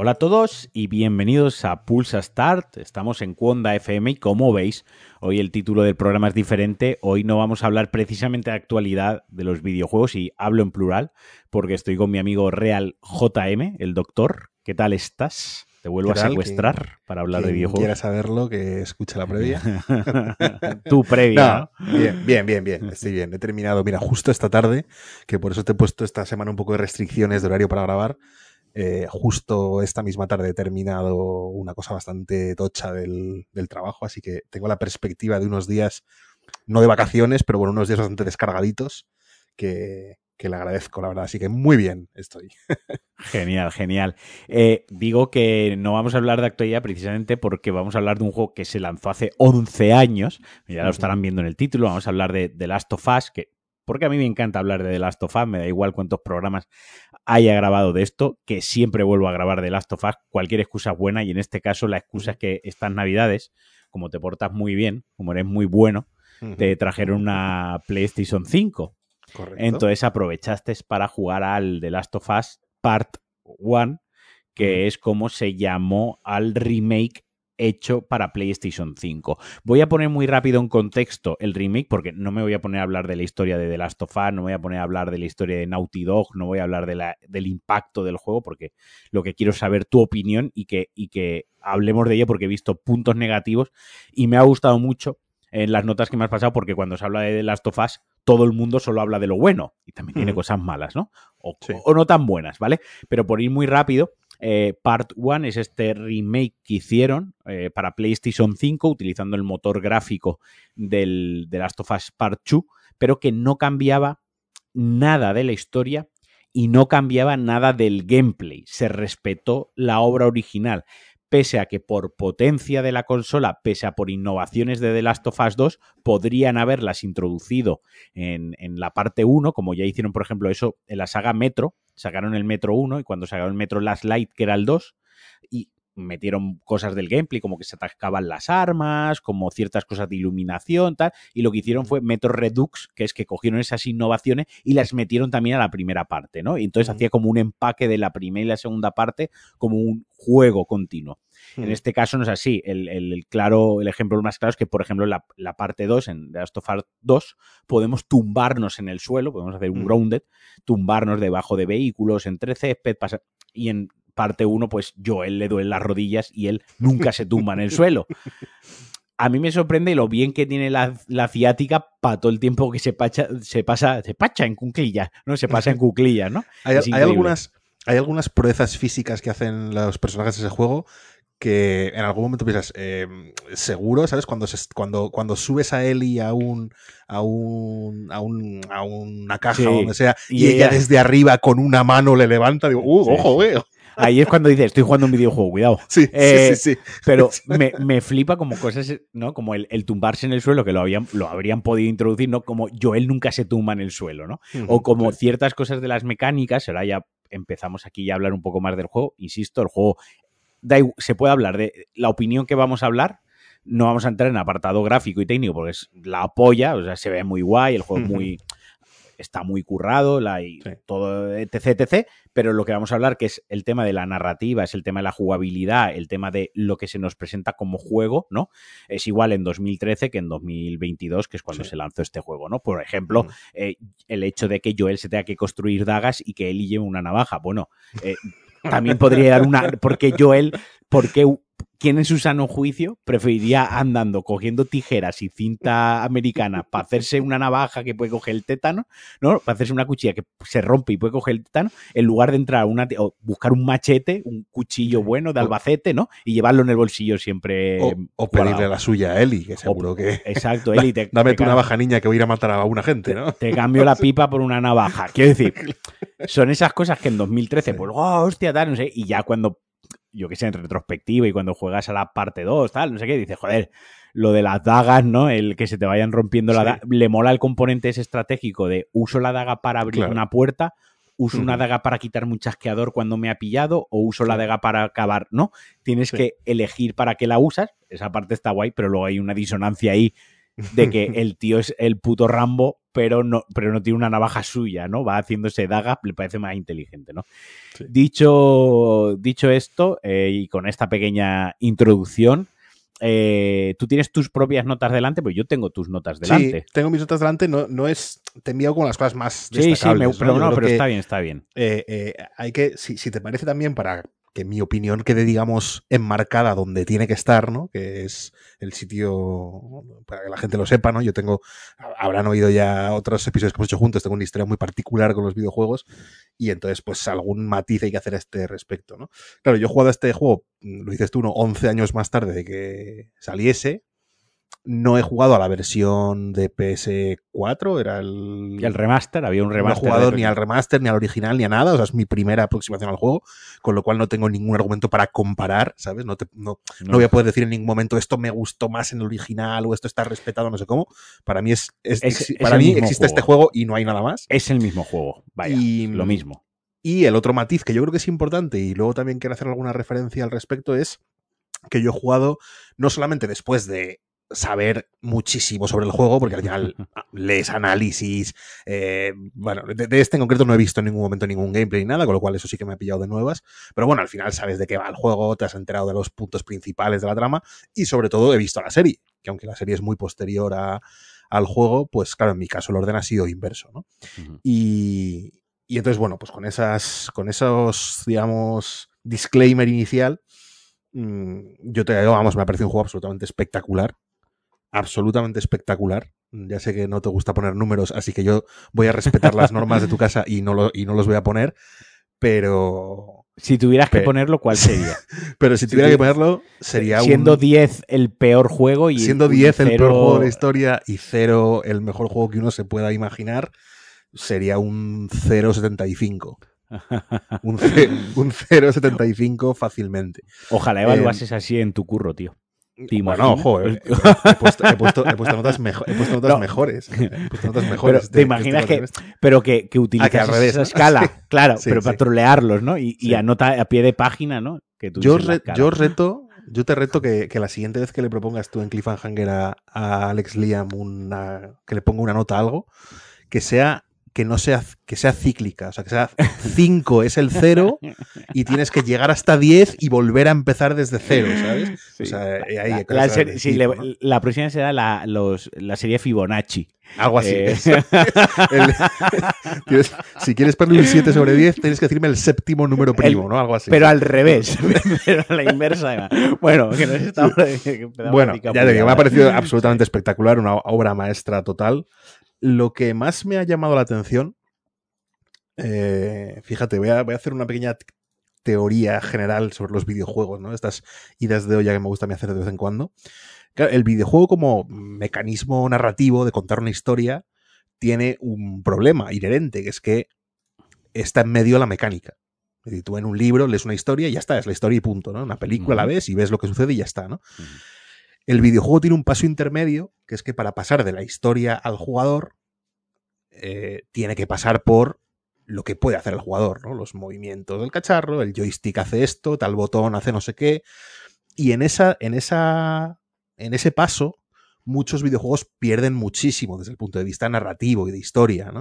Hola a todos y bienvenidos a Pulsa Start. Estamos en Cuonda FM y como veis, hoy el título del programa es diferente. Hoy no vamos a hablar precisamente de actualidad de los videojuegos y hablo en plural porque estoy con mi amigo Real JM, el doctor. ¿Qué tal estás? Te vuelvo a secuestrar para hablar de videojuegos. quiera saberlo, que escuche la previa. tu previa. bien, bien, bien, bien. Estoy bien. He terminado, mira, justo esta tarde, que por eso te he puesto esta semana un poco de restricciones de horario para grabar eh, justo esta misma tarde he terminado una cosa bastante tocha del, trabajo, así que tengo la perspectiva de unos días, no de vacaciones, pero bueno, unos días bastante descargaditos que, le agradezco, la verdad. Así que muy bien estoy. Genial, genial. Eh, digo que no vamos a hablar de actualidad precisamente porque vamos a hablar de un juego que se lanzó hace 11 años. Ya lo estarán viendo en el título. Vamos a hablar de The Last of Us, que porque a mí me encanta hablar de The Last of Us, me da igual cuántos programas haya grabado de esto, que siempre vuelvo a grabar The Last of Us, cualquier excusa es buena y en este caso la excusa es que estas navidades, como te portas muy bien, como eres muy bueno, te trajeron una PlayStation 5. Correcto. Entonces aprovechaste para jugar al The Last of Us Part 1, que es como se llamó al remake hecho para PlayStation 5. Voy a poner muy rápido en contexto el remake porque no me voy a poner a hablar de la historia de The Last of Us, no me voy a poner a hablar de la historia de Naughty Dog, no voy a hablar de la, del impacto del juego porque lo que quiero es saber tu opinión y que, y que hablemos de ello porque he visto puntos negativos y me ha gustado mucho en las notas que me has pasado porque cuando se habla de The Last of Us todo el mundo solo habla de lo bueno y también tiene cosas malas, ¿no? O, o no tan buenas, ¿vale? Pero por ir muy rápido, eh, Part 1 es este remake que hicieron eh, para PlayStation 5 utilizando el motor gráfico del, de Last of Us Part 2, pero que no cambiaba nada de la historia y no cambiaba nada del gameplay. Se respetó la obra original pese a que por potencia de la consola, pese a por innovaciones de The Last of Us 2, podrían haberlas introducido en, en, la parte 1, como ya hicieron, por ejemplo, eso en la saga Metro, sacaron el Metro 1 y cuando sacaron el Metro Last Light, que era el 2, y metieron cosas del gameplay, como que se atacaban las armas, como ciertas cosas de iluminación, tal, y lo que hicieron fue Metro Redux, que es que cogieron esas innovaciones y las metieron también a la primera parte, ¿no? Y entonces hacía como un empaque de la primera y la segunda parte como un juego continuo. En este caso no es así. El, claro, el ejemplo más claro es que, por ejemplo, en la, parte 2, en The Last of Us 2, podemos tumbarnos en el suelo, podemos hacer un grounded, tumbarnos debajo de vehículos, entre césped, pasar, y en parte 1, pues yo, él le duele las rodillas y él nunca se tumba en el suelo. A mí me sorprende lo bien que tiene la, la ciática para todo el tiempo que se, pacha, se pasa, se pacha en cuclillas, ¿no? Se pasa en cuclillas, ¿no? Hay, algunas, hay algunas proezas físicas que hacen los personajes de ese juego que en algún momento piensas, em, seguro, ¿sabes? Cuando, cuando, cuando subes a Ellie a un, a un, a, un, a una caja o donde sea, y, ella, desde arriba con una mano le levanta, digo, uh, ojo, veo. Ahí es cuando dices, estoy jugando un videojuego, cuidado. Sí, sí, eh, sí, Pero me, me, flipa como cosas, ¿no? Como el, tumbarse en el suelo, que lo, habían, lo habrían podido introducir, ¿no? Como Joel nunca se tumba en el suelo, ¿no? o como ciertas cosas de las mecánicas, ahora ya empezamos aquí ya a hablar un poco más del juego. Insisto, el juego se puede hablar de la opinión que vamos a hablar. No vamos a entrar en apartado gráfico y técnico porque es la apoya, o sea, se ve muy guay, el juego muy está muy currado, la, y todo, etc, etc. Pero lo que vamos a hablar, que es el tema de la narrativa, es el tema de la jugabilidad, el tema de lo que se nos presenta como juego, ¿no? Es igual en 2013 que en 2022, que es cuando se lanzó este juego, ¿no? Por ejemplo, eh, el hecho de que Joel se tenga que construir dagas y que él lleve una navaja. Bueno, eh, también podría dar una. Porque Joel, porque ¿quién en su sano juicio preferiría andando cogiendo tijeras y cinta americana para hacerse una navaja que puede coger el tétano, ¿no? Para hacerse una cuchilla que se rompe y puede coger el tétano, en lugar de entrar a una o buscar un machete, un cuchillo bueno de Albacete, ¿no? Y llevarlo en el bolsillo siempre. O, pedirle la suya a Eli, que seguro que. Exacto, Eli. Te, Dame tu navaja, niña, que voy a ir a matar a una gente, ¿no? Te, cambio la pipa por una navaja. Quiero decir, son esas cosas que en 2013, pues, oh, hostia, tal, no sé, y ya cuando yo que sé, en retrospectiva y cuando juegas a la parte 2, tal, no sé qué, dices, joder, lo de las dagas, ¿no? El que se te vayan rompiendo la daga, le mola el componente ese estratégico de uso la daga para abrir una puerta uso una daga para quitar un chasqueador cuando me ha pillado o uso la daga para acabar, ¿no? Tienes que elegir para qué la usas, esa parte está guay, pero luego hay una disonancia ahí de que el tío es el puto Rambo, pero no, pero no tiene una navaja suya, ¿no? Va haciéndose daga, le parece más inteligente, ¿no? Dicho, dicho esto, eh, y con esta pequeña introducción, eh, tú tienes tus propias notas delante, pues yo tengo tus notas delante. Sí, tengo mis notas delante, no, no es, te envío con las cosas más. Sí, sí, pero, no, pero está bien, está bien. Eh, eh, hay que, si, si, te parece también para que mi opinión quede, digamos, enmarcada donde tiene que estar, ¿no? Que es el sitio, para que la gente lo sepa, ¿no? Yo tengo, habrán oído ya otros episodios que hemos hecho juntos, tengo una historia muy particular con los videojuegos y entonces, pues, algún matiz hay que hacer a este respecto, ¿no? Claro, yo he jugado a este juego, lo dices tú, ¿no? 11 años más tarde de que saliese, no he jugado a la versión de PS4, era el... Y el remaster, había un remaster. No he jugado ni al remaster, ni al original, ni a nada, o sea, es mi primera aproximación al juego, con lo cual no tengo ningún argumento para comparar, ¿sabes? No, no, no. voy a poder decir en ningún momento esto me gustó más en el original o esto está respetado, no sé cómo. Para mí, es, es, es para mí existe este juego. este juego y no hay nada más. Es el mismo juego, vaya, y, lo mismo. Y el otro matiz que yo creo que es importante y luego también quiero hacer alguna referencia al respecto es que yo he jugado no solamente después de saber muchísimo sobre el juego, porque al final lees análisis. Eh, bueno, de, este en concreto no he visto en ningún momento ningún gameplay ni nada, con lo cual eso sí que me ha pillado de nuevas. Pero bueno, al final sabes de qué va el juego, te has enterado de los puntos principales de la trama y sobre todo he visto la serie, que aunque la serie es muy posterior a, al juego, pues claro, en mi caso el orden ha sido inverso, ¿no? y, y entonces, bueno, pues con esas, con esos, digamos, disclaimer inicial, mm, yo te digo, vamos, me ha parecido un juego absolutamente espectacular absolutamente espectacular. Ya sé que no te gusta poner números, así que yo voy a respetar las normas de tu casa y no, lo, y no los voy a poner, pero... Si tuvieras que ponerlo, ¿cuál sería? pero si tuviera que ponerlo, sería Siendo 10 el peor juego y... Siendo 10 el peor juego de la historia y 0 el mejor juego que uno se pueda imaginar, sería un 0.75. un, un 0.75 fácilmente. Ojalá evaluases así en tu curro, tío. Bueno, ojo, he, puesto, notas, mejores. te imaginas que, pero que, que utilizas ah, esa escala, claro, pero para trolearlos, ¿no? Y, anota a pie de página, ¿no? Que yo, yo reto, yo te reto que, la siguiente vez que le propongas tú en Cliffhanger a, a Alex Liam una, que le ponga una nota a algo, que sea que no sea, que sea cíclica, o sea, que sea 5 es el 0 y tienes que llegar hasta 10 y volver a empezar desde 0, ¿sabes? O sea, ahí la, la, próxima será la, los, la serie Fibonacci. Algo así. Eh. si quieres poner un 7 sobre 10, tienes que decirme el séptimo número primo, ¿no? Algo así. Pero al revés, pero a la inversa. Bueno, que nos está, bueno ya te digo, me ha parecido absolutamente espectacular, una obra maestra total. Lo que más me ha llamado la atención, eh, fíjate, voy a, hacer una pequeña teoría general sobre los videojuegos, ¿no? Estas ideas de olla que me gusta hacer de vez en cuando. el videojuego como mecanismo narrativo de contar una historia tiene un problema inherente, que es que está en medio de la mecánica. Es decir, tú en un libro lees una historia y ya está, es la historia y punto, ¿no? Una película la ves y ves lo que sucede y ya está, ¿no? El videojuego tiene un paso intermedio, que es que para pasar de la historia al jugador, eh, tiene que pasar por lo que puede hacer el jugador, ¿no? Los movimientos del cacharro, el joystick hace esto, tal botón hace no sé qué. Y en esa, en esa, en ese paso, muchos videojuegos pierden muchísimo desde el punto de vista narrativo y de historia.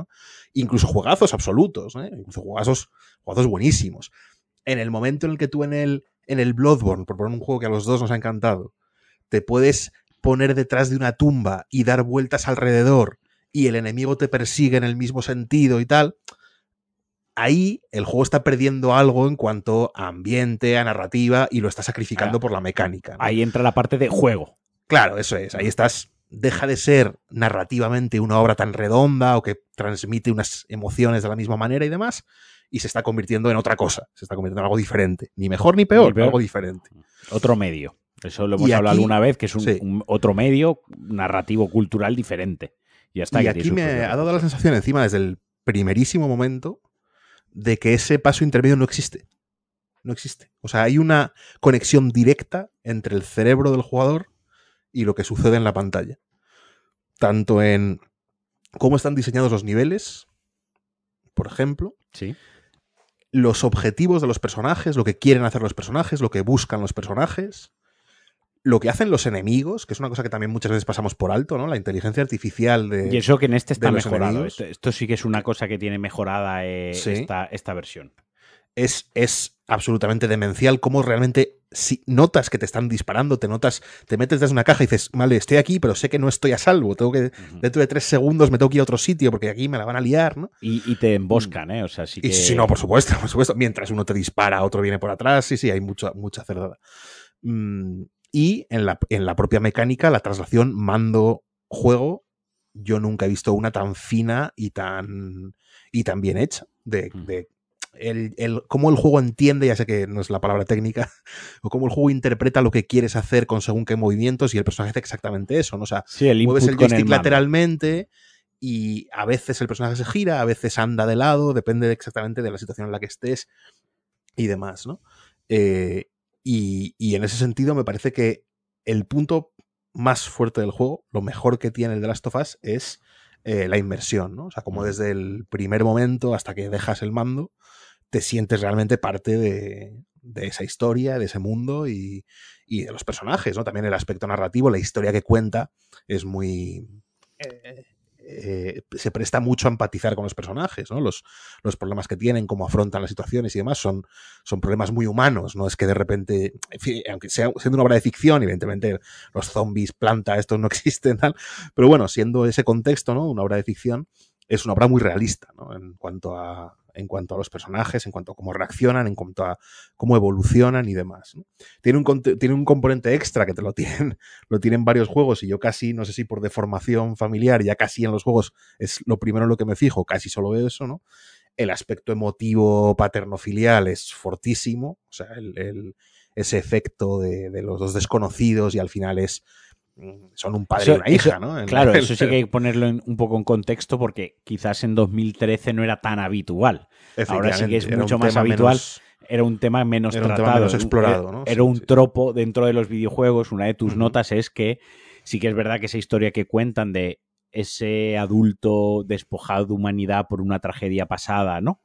Incluso juegazos absolutos, ¿eh? Incluso juegazos, juegazos buenísimos. En el momento en el que tú en el, en el Bloodborne, por poner un juego que a los dos nos ha encantado, te puedes poner detrás de una tumba y dar vueltas alrededor y el enemigo te persigue en el mismo sentido y tal, ahí el juego está perdiendo algo en cuanto a ambiente, a narrativa y lo está sacrificando por la mecánica. Ahí entra la parte de juego. Claro, eso es. Ahí estás. Deja de ser narrativamente una obra tan redonda o que transmite unas emociones de la misma manera y demás, y se está convirtiendo en otra cosa. Se está convirtiendo en algo diferente. Ni mejor ni peor, pero algo diferente. Otro medio. Eso lo hemos hablado alguna vez, que es un, otro medio narrativo cultural diferente. Y, aquí me ha dado la sensación encima desde el primerísimo momento de que ese paso intermedio no existe. No existe. O sea, hay una conexión directa entre el cerebro del jugador y lo que sucede en la pantalla. Tanto en cómo están diseñados los niveles, por ejemplo, Sí. Los objetivos de los personajes, lo que quieren hacer los personajes, lo que buscan los personajes, lo que hacen los enemigos, que es una cosa que también muchas veces pasamos por alto, ¿no? La inteligencia artificial de. Y eso que en este está mejorado. enemigos. Esto, esto sí que es una cosa que tiene mejorada eh, Sí. esta, esta versión. es, es absolutamente demencial cómo realmente si notas que te están disparando, te notas, te metes desde una caja y dices, vale, estoy aquí, pero sé que no estoy a salvo, tengo que, dentro de tres segundos me tengo que ir a otro sitio porque aquí me la van a liar, ¿no? Y, y te emboscan, ¿eh? O sea, sí que. Y sí, no, por supuesto, por supuesto. Mientras uno te dispara, otro viene por atrás, sí, sí, hay mucha, mucha cerdada. Mm, y en la, en la propia mecánica, la traslación mando-juego, yo nunca he visto una tan fina y tan, y tan bien hecha. De, Mm. de el, el- cómo el juego entiende, ya sé que no es la palabra técnica, o cómo el juego interpreta lo que quieres hacer con según qué movimientos y el personaje hace exactamente eso, ¿no? O sea, Sí, el mueves el joystick lateralmente y a veces el personaje se gira, a veces anda de lado, depende de exactamente de la situación en la que estés y demás, ¿no? Eh, y, y en ese sentido me parece que el punto más fuerte del juego, lo mejor que tiene el The Last of Us es eh, la inmersión, ¿no? O sea, como desde el primer momento hasta que dejas el mando, te sientes realmente parte de, de esa historia, de ese mundo y, y de los personajes, ¿no? También el aspecto narrativo, la historia que cuenta es muy... eh, eh, se presta mucho a empatizar con los personajes, ¿no? Los, los problemas que tienen, cómo afrontan las situaciones y demás, son, son problemas muy humanos, no es que de repente, aunque sea siendo una obra de ficción, evidentemente los zombies, planta, estos no existen, tal, pero bueno, siendo ese contexto, ¿no? Una obra de ficción, es una obra muy realista, ¿no? En cuanto a, en cuanto a los personajes, en cuanto a cómo reaccionan, en cuanto a cómo evolucionan y demás. Tiene, un, tiene un componente extra que te lo tienen, lo tienen varios juegos y yo casi, no sé si por deformación familiar, ya casi en los juegos es lo primero en lo que me fijo, casi solo eso, ¿no? El aspecto emotivo paterno-filial es fortísimo, o sea, el, ese efecto de, de los dos desconocidos y al final es son un padre Eso- y una hija, eso- ¿no? En Claro, la- eso sí que hay que ponerlo en- un poco en contexto porque quizás en 2013 no era tan habitual. ahora sí que es mucho más habitual. menos- Era un tema menos Era un tema tratado. menos explorado, era- ¿no? Era Sí, un sí. tropo dentro de los videojuegos. Una de tus notas es que sí que es verdad que esa historia que cuentan de ese adulto despojado de humanidad por una tragedia pasada, ¿no?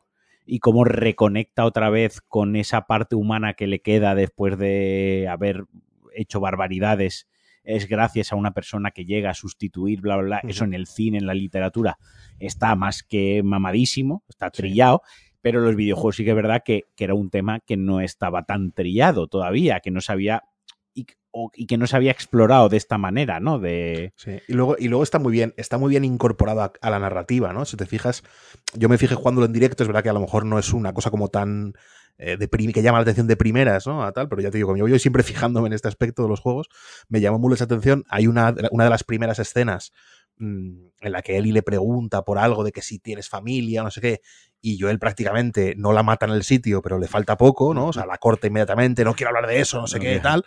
Y cómo reconecta otra vez con esa parte humana que le queda después de haber hecho barbaridades es gracias a una persona que llega a sustituir, bla, bla, bla. Eso en el cine, en la literatura, está más que mamadísimo, está Sí. trillado, pero los videojuegos sí que es verdad que, que era un tema que no estaba tan trillado todavía, que no se había y, o- y que no se había explorado de esta manera, ¿no? De Sí, Y luego, y luego está muy bien, está muy bien incorporado a, a la narrativa, ¿no? Si te fijas, yo me fijé jugándolo en directo, es verdad que a lo mejor no es una cosa como tan eh, de que llama la atención de primeras, ¿no? A tal, pero ya te digo, como yo voy siempre fijándome en este aspecto de los juegos, me llamó mucho esa atención. Hay una, una de las primeras escenas mm, en la que Eli le pregunta por algo de que si tienes familia, no sé qué, y Joel prácticamente no la mata en el sitio, pero le falta poco, ¿no? O sea, la corta inmediatamente, no quiero hablar de eso, no sé qué, tal.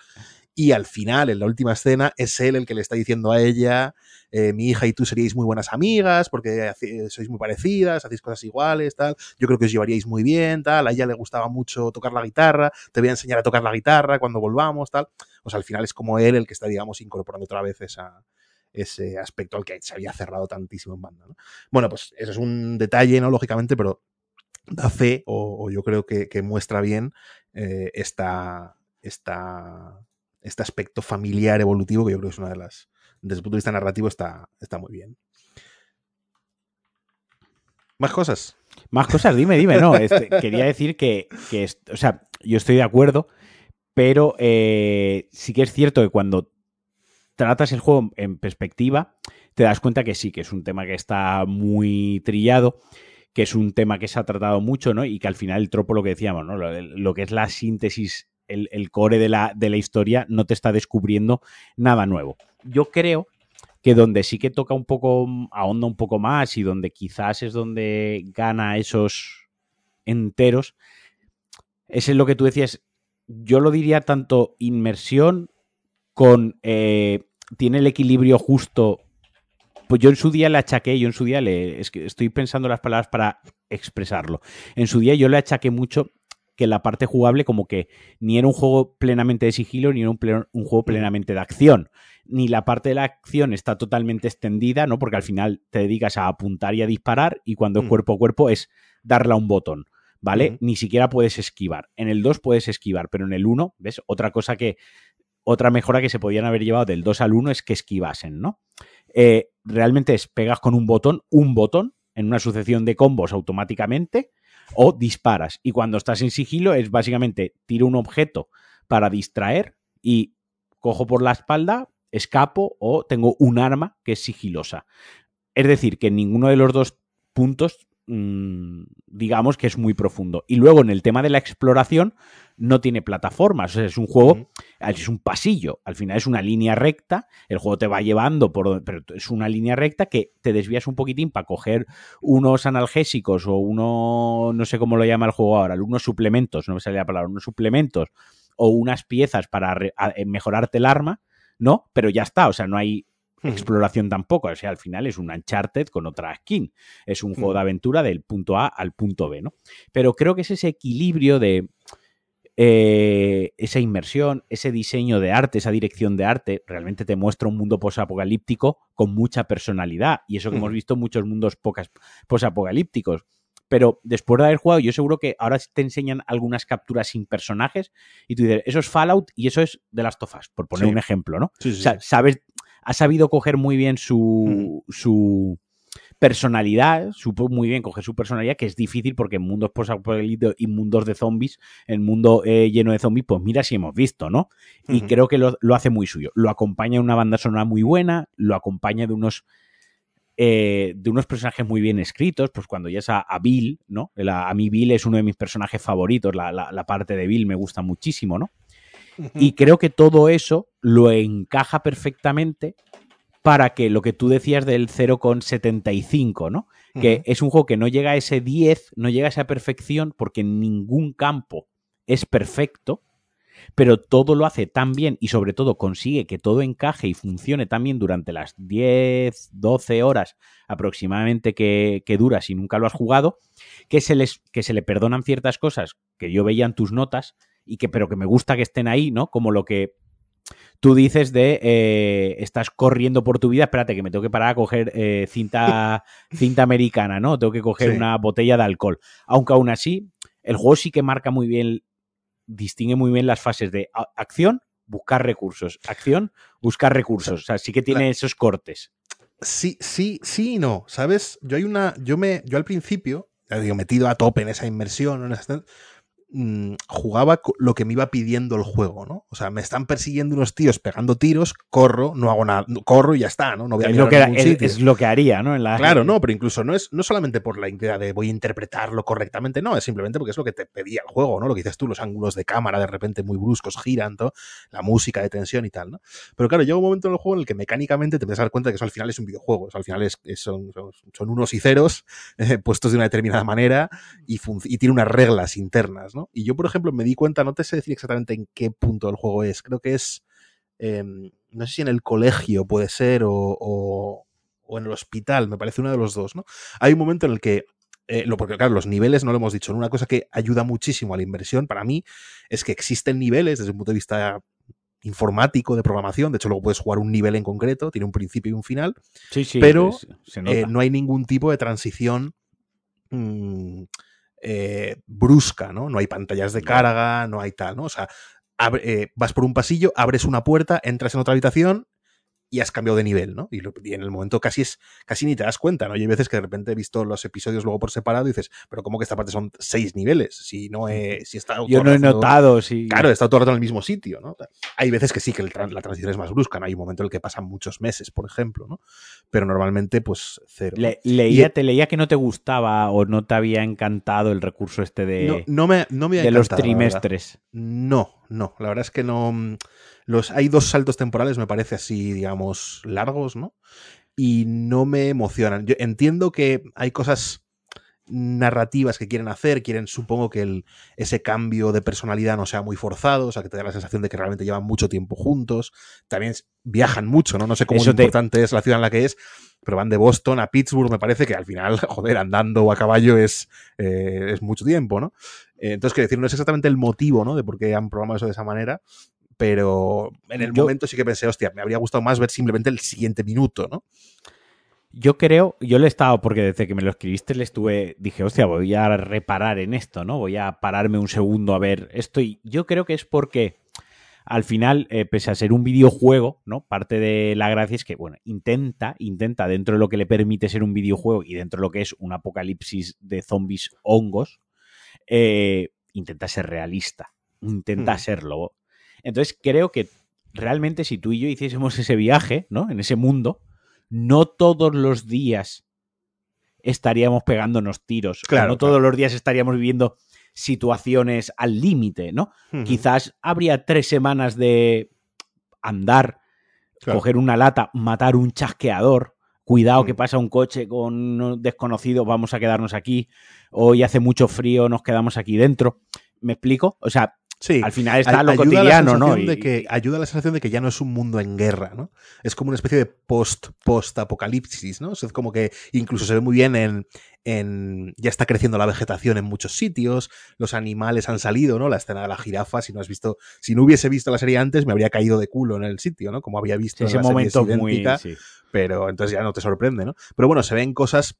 Y al final, en la última escena, es él el que le está diciendo a ella, eh, mi hija y tú seríais muy buenas amigas porque sois muy parecidas, hacéis cosas iguales, tal. Yo creo que os llevaríais muy bien, tal. A ella le gustaba mucho tocar la guitarra, te voy a enseñar a tocar la guitarra cuando volvamos, tal. O sea, al final es como él el que está, digamos, incorporando otra vez ese aspecto al que se había cerrado tantísimo en banda. ¿no? Bueno, pues eso es un detalle, ¿no? Lógicamente, pero da fe, o, o yo creo que, que muestra bien eh, esta, esta, este aspecto familiar evolutivo que yo creo que es una de las, desde el punto de vista narrativo, está, está muy bien. Más cosas. Más cosas, dime, dime, no. este, quería decir que, que o sea, yo estoy de acuerdo, pero eh, sí que es cierto que cuando tratas el juego en perspectiva, te das cuenta que sí, que es un tema que está muy trillado, que es un tema que se ha tratado mucho, ¿no? Y que al final el tropo, lo que decíamos, ¿no? Lo, lo que es la síntesis, el, core de la, de la historia, no te está descubriendo nada nuevo. Yo creo que donde sí que toca un poco, ahonda un poco más y donde quizás es donde gana esos enteros, es en lo que tú decías, yo lo diría tanto inmersión con, eh, tiene el equilibrio justo, pues yo en su día le achaqué, yo en su día le, es que estoy pensando las palabras para expresarlo, en su día yo le achaqué mucho que la parte jugable como que ni era un juego plenamente de sigilo ni era un, plen- un juego plenamente de acción. ni la parte de la acción está totalmente extendida, ¿no? Porque al final te dedicas a apuntar y a disparar y cuando es Mm. cuerpo a cuerpo es darle a un botón, ¿vale? Ni siquiera puedes esquivar. En el 2 puedes esquivar, pero en el 1, ¿ves? Otra cosa que, otra mejora que se podían haber llevado del 2 al 1 es que esquivasen, ¿no? Eh, realmente es pegas con un botón, un botón, en una sucesión de combos automáticamente, o disparas. Y cuando estás en sigilo es básicamente tiro un objeto para distraer y cojo por la espalda, escapo o tengo un arma que es sigilosa. Es decir, que en ninguno de los dos puntos digamos que es muy profundo. Y luego en el tema de la exploración no tiene plataformas, es un juego, es un pasillo, al final es una línea recta, el juego te va llevando por pero es una línea recta que te desvías un poquitín para coger unos analgésicos o uno no sé cómo lo llama el juego ahora, unos suplementos, no me sale la palabra, unos suplementos o unas piezas para re- a- eh, mejorarte el arma, ¿no? Pero ya está, o sea, no hay. Exploración tampoco. O sea, al final es un Uncharted con otra skin. Es un juego de aventura del punto A al punto B, ¿no? Pero creo que es ese equilibrio de eh, esa inmersión, ese diseño de arte, esa dirección de arte, realmente te muestra un mundo posapocalíptico con mucha personalidad. Y eso que hemos visto en muchos mundos posapocalípticos. Pero después de haber jugado, yo seguro que ahora te enseñan algunas capturas sin personajes y tú dices, eso es Fallout y eso es The Last of Us, por poner Sí. un ejemplo, ¿no? Sí, sí, O sea, sabes, ha sabido coger muy bien su, su personalidad, supo muy bien coger su personalidad, que es difícil porque en mundos posapocalípticos y mundos de zombies, en mundo eh, lleno de zombies, pues mira si hemos visto, ¿no? Y creo que lo, lo hace muy suyo. Lo acompaña de una banda sonora muy buena, lo acompaña de unos eh, de unos personajes muy bien escritos, pues cuando ya es a, a Bill, ¿no? La- a mí Bill es uno de mis personajes favoritos, la, la- la parte de Bill me gusta muchísimo, ¿no? Y creo que todo eso lo encaja perfectamente para que lo que tú decías del 0,75, ¿no? Que Ujú. es un juego que no llega a ese 10, no llega a esa perfección porque en ningún campo es perfecto, pero todo lo hace tan bien y sobre todo consigue que todo encaje y funcione tan bien durante las 10, 12 horas aproximadamente que, que dura si nunca lo has jugado, que se, les, que se le perdonan ciertas cosas que yo veía en tus notas y que pero que me gusta que estén ahí, ¿no? Como lo que tú dices de eh, estás corriendo por tu vida, espérate que me tengo que parar a coger eh, cinta, cinta americana, ¿no? Tengo que coger Sí. una botella de alcohol. Aunque aún así, el juego sí que marca muy bien, distingue muy bien las fases de acción, buscar recursos, acción, buscar recursos. O sea, sí que tiene esos cortes. Sí, sí, sí y no. ¿Sabes? Yo hay una. Yo me. Yo al principio, digo, metido a tope en esa inmersión, en esa- mm, jugaba lo que me iba pidiendo el juego, ¿no? O sea, me están persiguiendo unos tíos pegando tiros, corro, no hago nada, corro y ya está, ¿no? No voy a Es mirar lo, que, a es, lo que haría, ¿no? En la, Claro, no, pero incluso no es no solamente por la idea de voy a interpretarlo correctamente, no, es simplemente porque es lo que te pedía el juego, ¿no? Lo que dices tú, los ángulos de cámara de repente muy bruscos giran, todo, la música de tensión y tal, ¿no? Pero claro, llega un momento en el juego en el que mecánicamente te a dar cuenta de que eso al final es un videojuego, eso al final es, son, son, son unos y ceros eh, puestos de una determinada manera y tiene unas reglas internas, ¿no? Y yo, por ejemplo, me di cuenta, no te sé decir exactamente en qué punto del juego es, creo que es, em, no sé si en el colegio puede ser o, o- o en el hospital, me parece uno de los dos, ¿no? Hay un momento en el que, eh, lo, porque claro, los niveles no lo hemos dicho, una cosa que ayuda muchísimo a la inversión para mí es que existen niveles desde un punto de vista informático, de programación, de hecho luego puedes jugar un nivel en concreto, tiene un principio y un final, Sí, sí, pero, es- eh, no hay ningún tipo de transición mm, eh, brusca, ¿no? No hay pantallas de carga, no hay tal, ¿no? O sea, abre- eh, vas por un pasillo, abres una puerta, entras en otra habitación y has cambiado de nivel, ¿no? Y, lo- y en el momento casi es casi ni te das cuenta, ¿no? Y hay veces que de repente he visto los episodios luego por separado y dices, pero ¿cómo que esta parte son seis niveles? Si no he, si está Yo no he notado, sí. Claro, he estado todo el rato en el mismo sitio, ¿no? Hay veces que sí, que el la transición es más brusca, ¿no? Hay un momento en el que pasan muchos meses, por ejemplo, ¿no? Pero normalmente, pues, cero. Le- leía, Y- te leía que no te gustaba o no te había encantado el recurso este de, no, no me, no me ha de los trimestres. No, no, la verdad es que no. Los, hay dos saltos temporales, me parece así, digamos, largos, ¿no? Y no me emocionan. Yo entiendo que hay cosas narrativas que quieren hacer, quieren, supongo que el, ese cambio de personalidad no sea muy forzado, o sea, que te da la sensación de que realmente llevan mucho tiempo juntos. También viajan mucho, ¿no? No sé cómo te- importante es la ciudad en la que es, pero van de Boston a Pittsburgh, me parece que al final, joder, andando o a caballo es, eh, es mucho tiempo, ¿no? Eh, Entonces, quiero decir, no es exactamente el motivo, ¿no? De por qué han programado eso de esa manera, pero en el momento sí que pensé, hostia, me habría gustado más ver simplemente el siguiente minuto, ¿no? Yo creo, yo le he estado, porque desde que me lo escribiste le estuve, dije, hostia, voy a reparar en esto, ¿no? Voy a pararme un segundo a ver esto. Y yo creo que es porque al final, eh, pese a ser un videojuego, ¿no? Parte de la gracia es que, bueno, intenta, intenta dentro de lo que le permite ser un videojuego y dentro de lo que es un apocalipsis de zombies hongos, eh, intenta ser realista, intenta Mm. serlo. Entonces creo que realmente si tú y yo hiciésemos ese viaje, ¿no? En ese mundo, no todos los días estaríamos pegándonos tiros. Claro, no todos los días estaríamos viviendo situaciones al límite, ¿no? Quizás habría tres semanas de andar, Claro. coger una lata, matar un chasqueador. Cuidado que pasa un coche con un desconocido, vamos a quedarnos aquí. Hoy hace mucho frío, nos quedamos aquí dentro. ¿Me explico? O sea, Sí. al final está lo ayuda a cotidiano, ¿no? de que, ayuda a la sensación de que ya no es un mundo en guerra, ¿no? Es como una especie de post post apocalipsis, ¿no? Es como que incluso se ve muy bien en, en ya está creciendo la vegetación en muchos sitios, los animales han salido, ¿no? La escena de la jirafa, si no has visto, si no hubiese visto la serie antes, me habría caído de culo en el sitio, ¿no? Como había visto en ese la momento muy... idéntica, sí. pero entonces ya no te sorprende, ¿no? Pero bueno, se ven cosas,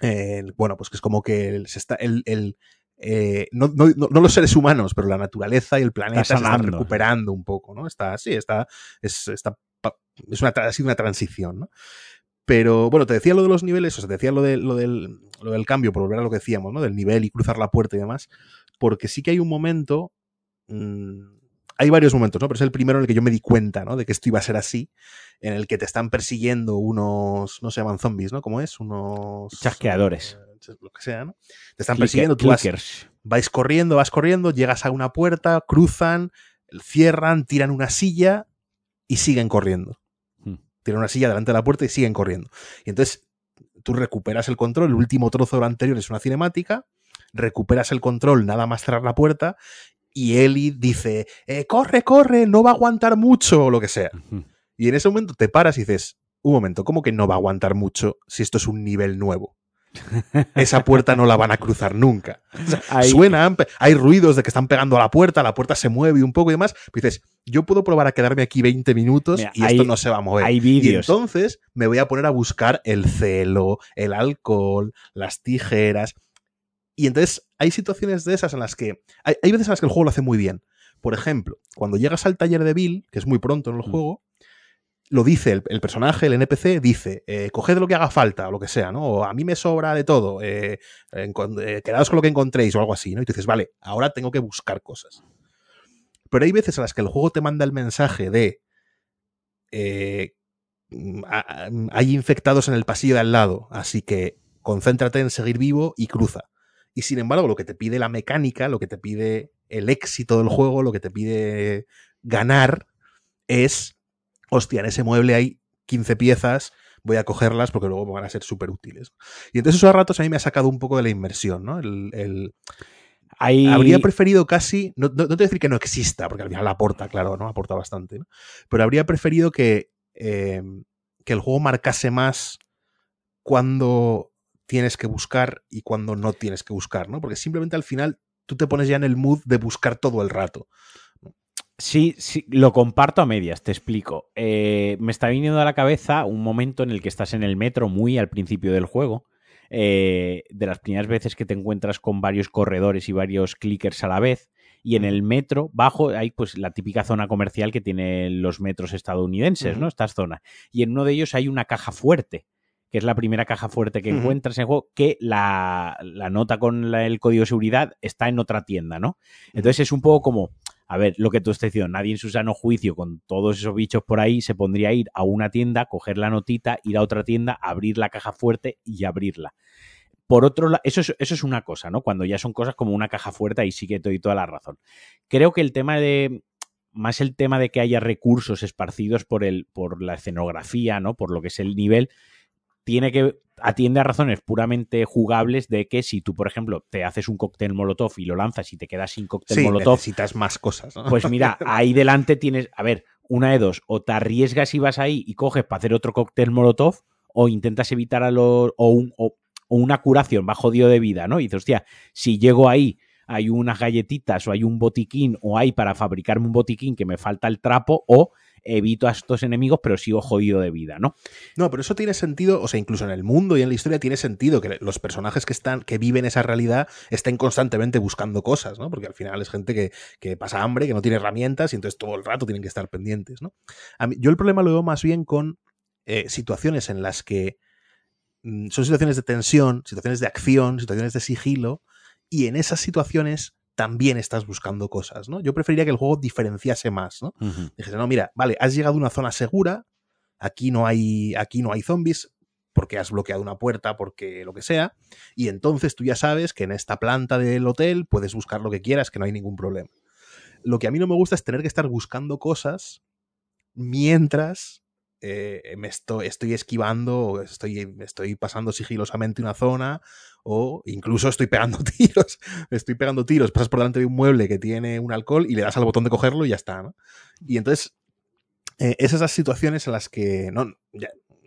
eh, bueno, pues que es como que se está, el, el, eh, no, no- no- no los seres humanos, pero la naturaleza y el planeta se están recuperando un poco, ¿no? Está, sí, está, es, está, pa- es una, ha sido una transición, ¿no? Pero bueno, te decía lo de los niveles, o sea, te decía lo, de, lo, del, lo del cambio, por volver a lo que decíamos, ¿no? Del nivel y cruzar la puerta y demás, porque sí que hay un momento, mm, hay varios momentos, ¿no? Pero es el primero en el que yo me di cuenta, ¿no? De que esto iba a ser así, en el que te están persiguiendo unos, no se llaman zombies, ¿no? ¿Cómo es? Unos... Chasqueadores. eh, lo que sea, ¿no? Te están persiguiendo, tú vas, vais corriendo, vas corriendo, llegas a una puerta, cruzan, cierran, tiran una silla y siguen corriendo. Hmm. Tiran una silla delante de la puerta y siguen corriendo. Y entonces tú recuperas el control, el último trozo de lo anterior es una cinemática, recuperas el control nada más cerrar la puerta y Eli dice, eh, corre, corre, no va a aguantar mucho o lo que sea. Y en ese momento te paras y dices, un momento, ¿cómo que no va a aguantar mucho si esto es un nivel nuevo? Esa puerta no la van a cruzar nunca. O sea, pe- hay ruidos de que están pegando a la puerta, la puerta se mueve un poco y demás. Pero dices, yo puedo probar a quedarme aquí 20 minutos Mira, y esto hay- no se va a mover. Hay Y vídeos. entonces me voy a poner a buscar el celo, el alcohol, las tijeras. Y entonces hay situaciones de esas en las que. Hay, hay veces en las que el juego lo hace muy bien. Por ejemplo, cuando llegas al taller de Bill, que es muy pronto en el Mm. juego, lo dice el, personaje, el NPC, dice: eh, coged lo que haga falta, o lo que sea, ¿no? O a mí me sobra de todo, eh, eh, quedaos con lo que encontréis, o algo así, ¿no? Y tú dices: Vale, ahora tengo que buscar cosas. Pero hay veces en las que el juego te manda el mensaje de. mm, hay infectados en el pasillo de al lado, así que concéntrate en seguir vivo y cruza. Y sin embargo, lo que te pide la mecánica, lo que te pide el éxito del juego, lo que te pide ganar, es, hostia, en ese mueble hay 15 piezas, voy a cogerlas porque luego me van a ser súper útiles. Y entonces eso a ratos a mí me ha sacado un poco de la inmersión, ¿no? El, Habría preferido casi, no, no- no te voy a decir que no exista, porque al final aporta, claro, ¿no? Aporta bastante, ¿no? Pero habría preferido que, eh, que el juego marcase más cuando tienes que buscar y cuando no tienes que buscar, ¿no? Porque simplemente al final tú te pones ya en el mood de buscar todo el rato. Sí, sí, lo comparto a medias, te explico. Eh, me está viniendo a la cabeza un momento en el que estás en el metro muy al principio del juego. eh, de las primeras veces que te encuentras con varios corredores y varios clickers a la vez. Y en el metro, bajo, hay pues la típica zona comercial que tienen los metros estadounidenses. ¿no? Estas zonas. Y en uno de ellos hay una caja fuerte, que es la primera caja fuerte que encuentras en el juego, que la, la nota con la- el código de seguridad está en otra tienda, ¿no? Entonces es un poco como, a ver, lo que tú estás diciendo, nadie en su sano juicio con todos esos bichos por ahí se pondría a ir a una tienda, coger la notita, ir a otra tienda, abrir la caja fuerte y abrirla. Por otro lado, eso es, eso es una cosa, ¿no? Cuando ya son cosas como una caja fuerte, ahí sí que te doy toda la razón. Creo que el tema de, más el tema de que haya recursos esparcidos por, el, por la escenografía, ¿no? Por lo que es el nivel, tiene que atiende a razones puramente jugables de que si tú, por ejemplo, te haces un cóctel molotov y lo lanzas y te quedas sin cóctel Sí, molotov, necesitas más cosas, ¿no? pues mira, ahí delante tienes, a ver, una de dos, o te arriesgas y vas ahí y coges para hacer otro cóctel molotov, o intentas evitar a los, o, un, o, o una curación bajo dio de vida, ¿no? Y dices, hostia, si llego ahí hay unas galletitas o hay un botiquín o hay para fabricarme un botiquín que me falta el trapo o evito a estos enemigos, pero sigo jodido de vida, ¿no? No, pero eso tiene sentido, o sea, incluso en el mundo y en la historia tiene sentido que los personajes que están, que viven esa realidad, estén constantemente buscando cosas, ¿no? Porque al final es gente que, que pasa hambre, que no tiene herramientas y entonces todo el rato tienen que estar pendientes, ¿no? yo el problema lo veo más bien con eh, situaciones en las que mm, son situaciones de tensión, situaciones de acción, situaciones de sigilo, y en esas situaciones también estás buscando cosas, ¿no? Yo preferiría que el juego diferenciase más, ¿no? Dijese, no, mira, vale, has llegado a una zona segura, aquí no hay, aquí no hay zombies, porque has bloqueado una puerta, porque lo que sea, y entonces tú ya sabes que en esta planta del hotel puedes buscar lo que quieras, que no hay ningún problema. Lo que a mí no me gusta es tener que estar buscando cosas mientras eh, me estoy, estoy esquivando, estoy, estoy pasando sigilosamente una zona, o incluso estoy pegando tiros. estoy pegando tiros, pasas por delante de un mueble que tiene un alcohol y le das al botón de cogerlo y ya está. ¿no? Y entonces, eh, esas las situaciones en las que. No,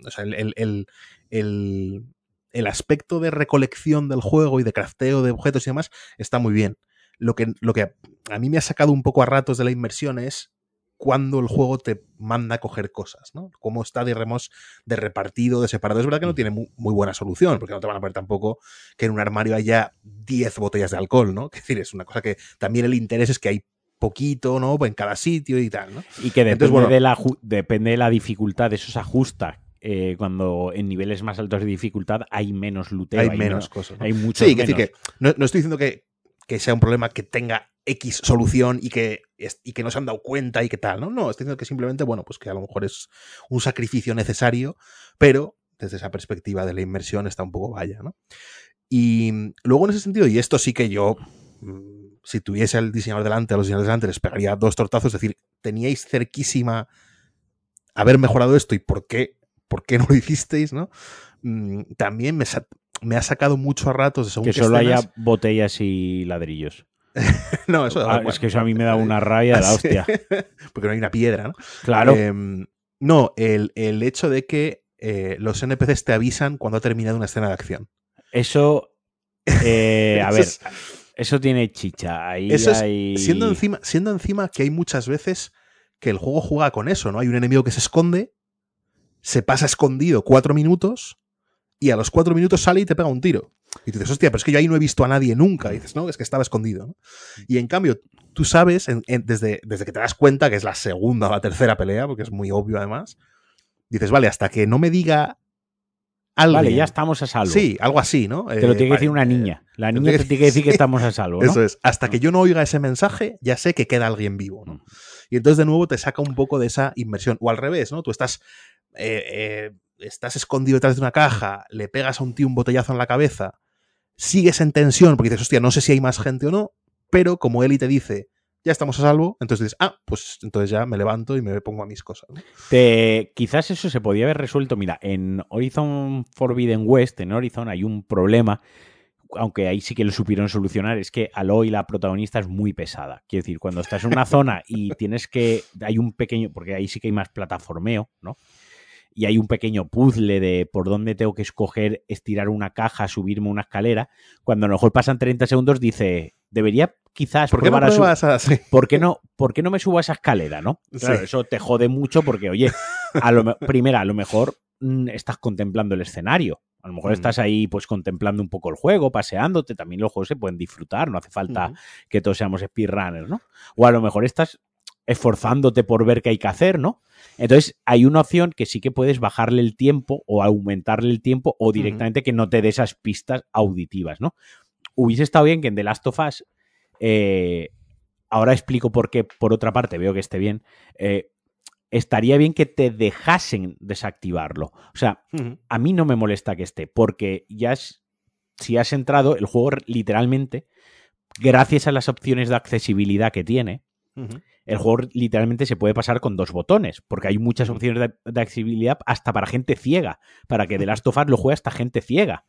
o sea, el, el, el, aspecto de recolección del juego y de crafteo de objetos y demás está muy bien. Lo que, lo que a mí me ha sacado un poco a ratos de la inmersión es cuando el juego te manda a coger cosas, ¿no? Cómo está, digamos, de repartido, de separado. Es verdad que no tiene muy, buena solución, porque no te van a poner tampoco que en un armario haya 10 botellas de alcohol, ¿no? Es decir, es una cosa que también el interés es que hay poquito, ¿no? En cada sitio y tal, ¿no? Y que depende, de, la, depende de la dificultad, eso se ajusta. Eh, cuando en niveles más altos de dificultad hay menos luteo. Hay, menos cosas. Hay mucho Sí, decir que no, estoy diciendo que, que sea un problema que tenga X solución y que, y que no se han dado cuenta y que tal, ¿no? No, estoy diciendo que simplemente, bueno, pues que a lo mejor es un sacrificio necesario, pero desde esa perspectiva de la inmersión está un poco vaya, ¿no? Y luego en ese sentido, y esto sí que yo, mm, si tuviese al diseñador delante, a los diseñadores delante, les pegaría dos tortazos, es decir, teníais cerquísima haber mejorado esto y por qué, por qué no lo hicisteis, ¿no? Mm, también me, me ha sacado mucho a ratos de según Que solo haya botellas y ladrillos. no, eso ah, es que eso a mí me da una rabia de la hostia. Porque no hay una piedra, ¿no? Claro. Em, no, el, hecho de que eh, los NPCs te avisan cuando ha terminado una escena de acción. Eso. Eh, a ver. eso tiene chicha. Ahí eso siendo, encima, siendo encima que hay muchas veces que el juego juega con eso, ¿no? Hay un enemigo que se esconde, se pasa escondido cuatro minutos y a los cuatro minutos sale y te pega un tiro. Y tú dices, hostia, pero es que yo ahí no he visto a nadie nunca. Y dices, no, es que estaba escondido. Y en cambio, tú sabes, desde, desde que te das cuenta que es la segunda o la tercera pelea, porque es muy obvio además, dices, vale, hasta que no me diga algo. Vale, ya estamos a salvo. Sí, algo así, ¿no? Te lo tiene que decir una niña. La niña te tiene que decir que estamos a salvo. Eso es. Hasta que yo no oiga ese mensaje, ya sé que queda alguien vivo, ¿no? Y entonces de nuevo te saca un poco de esa inmersión. O al revés, ¿no? Tú estás eh, eh, estás escondido detrás de una caja, le pegas a un tío un botellazo en la cabeza, sigues en tensión porque dices, hostia, no sé si hay más gente o no, pero como Eli te dice, ya estamos a salvo, entonces dices, ah, pues entonces ya me levanto y me pongo a mis cosas. Te, quizás eso se podía haber resuelto. Mira, en Horizon Forbidden West, en Horizon, hay un problema, aunque ahí sí que lo supieron solucionar, es que Aloy, la protagonista, es muy pesada. Quiero decir, cuando estás en una zona y tienes que. Hay un pequeño. Porque ahí sí que hay más plataformeo, ¿no? Y hay un pequeño puzzle de por dónde tengo que escoger, estirar una caja, subirme una escalera, cuando a lo mejor pasan 30 segundos dice, debería quizás ¿Por qué no, a ¿Por qué no, ¿Por qué no me subo a esa escalera, no? Claro, eso te jode mucho porque, oye, a lo, primera, a lo mejor mm, estás contemplando el escenario. A lo mejor mm. estás ahí pues contemplando un poco el juego, paseándote, también los juegos se pueden disfrutar, no hace falta que todos seamos speedrunners, ¿no? O a lo mejor estás esforzándote por ver qué hay que hacer, ¿no? Entonces, hay una opción que sí que puedes bajarle el tiempo o aumentarle el tiempo o directamente que no te dé esas pistas auditivas, ¿no? Hubiese estado bien que en The Last of Us, eh, ahora explico por qué, por otra parte, veo que esté bien, eh, estaría bien que te dejasen desactivarlo. O sea, a mí no me molesta que esté, porque ya si has entrado, el juego literalmente, gracias a las opciones de accesibilidad que tiene, el juego literalmente se puede pasar con dos botones, porque hay muchas opciones de, accesibilidad hasta para gente ciega, para que The Last of Us lo juegue hasta gente ciega.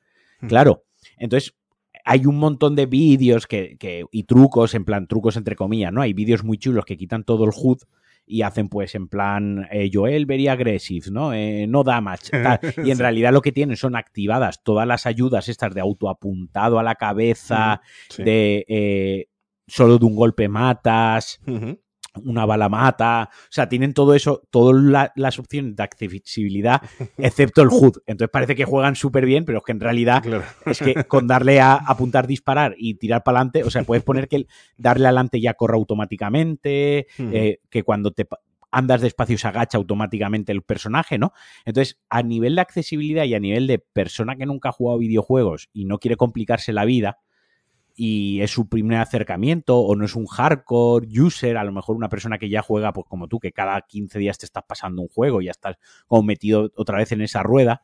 Claro, entonces hay un montón de vídeos que, y trucos, en plan trucos entre comillas, ¿no? Hay vídeos muy chulos que quitan todo el HUD y hacen pues en plan eh, Joel very aggressive, ¿no? Eh, no damage. Tal. Y en realidad lo que tienen son activadas todas las ayudas estas de autoapuntado a la cabeza, Sí. de eh, solo de un golpe matas. Una bala mata. O sea, tienen todo eso, todas la- las opciones de accesibilidad, excepto el HUD. Entonces parece que juegan súper bien, pero es que en realidad Claro. es que con darle a apuntar, disparar y tirar para adelante, o sea, puedes poner que el- darle adelante ya corre automáticamente, eh, que cuando te andas despacio se agacha automáticamente el personaje, ¿no? Entonces, a nivel de accesibilidad y a nivel de persona que nunca ha jugado videojuegos y no quiere complicarse la vida y es su primer acercamiento o no es un hardcore user, a lo mejor una persona que ya juega pues como tú, que cada 15 días te estás pasando un juego y ya estás como metido otra vez en esa rueda,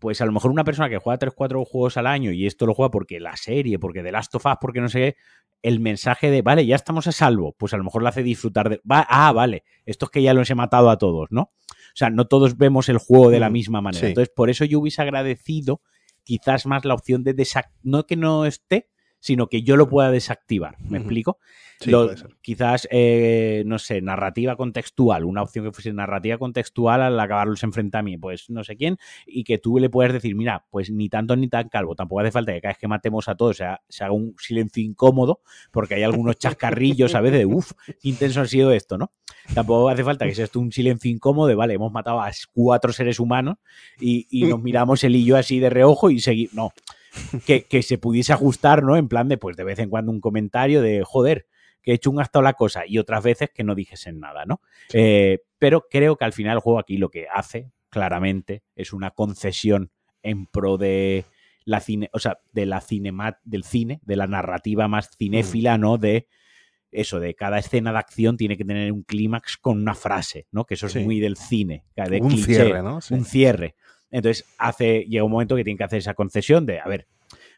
pues a lo mejor una persona que juega 3, 4 juegos al año y esto lo juega porque la serie, porque The Last of Us, porque no sé qué, el mensaje de, vale, ya estamos a salvo, pues a lo mejor le hace disfrutar de, va, ah, vale, esto es que ya los he matado a todos, ¿no? O sea, no todos vemos el juego de la misma manera. sí. Entonces, por eso yo hubiese agradecido quizás más la opción de desactivar, no que no esté, sino que yo lo pueda desactivar. ¿Me Ujú. explico? Sí, Lo- quizás, eh, no sé, narrativa contextual, una opción que fuese narrativa contextual al acabar los enfrentamientos, pues no sé quién, y que tú le puedas decir, mira, pues ni tanto ni tan calvo, tampoco hace falta que cada vez que matemos a todos se haga, se haga un silencio incómodo, porque hay algunos chascarrillos a veces de, uff, qué intenso ha sido esto, ¿no? Tampoco hace falta que sea esto un silencio incómodo de, vale, hemos matado a cuatro seres humanos y, y nos miramos él y yo así de reojo y seguimos, no. Que, que se pudiese ajustar, ¿no? En plan de, pues de vez en cuando un comentario de, joder, que he hecho un gastado la cosa y otras veces que no dijesen nada, ¿no? Eh, pero creo que al final el juego aquí lo que hace claramente es una concesión en pro de la cine, o sea, de la cinema, del cine, de la narrativa más cinéfila, ¿no? De eso, de cada escena de acción tiene que tener un clímax con una frase, ¿no? Que eso es Sí. muy del cine, de un cliché, cierre, ¿no? Sí. un cierre. Entonces hace, llega un momento que tiene que hacer esa concesión de, a ver,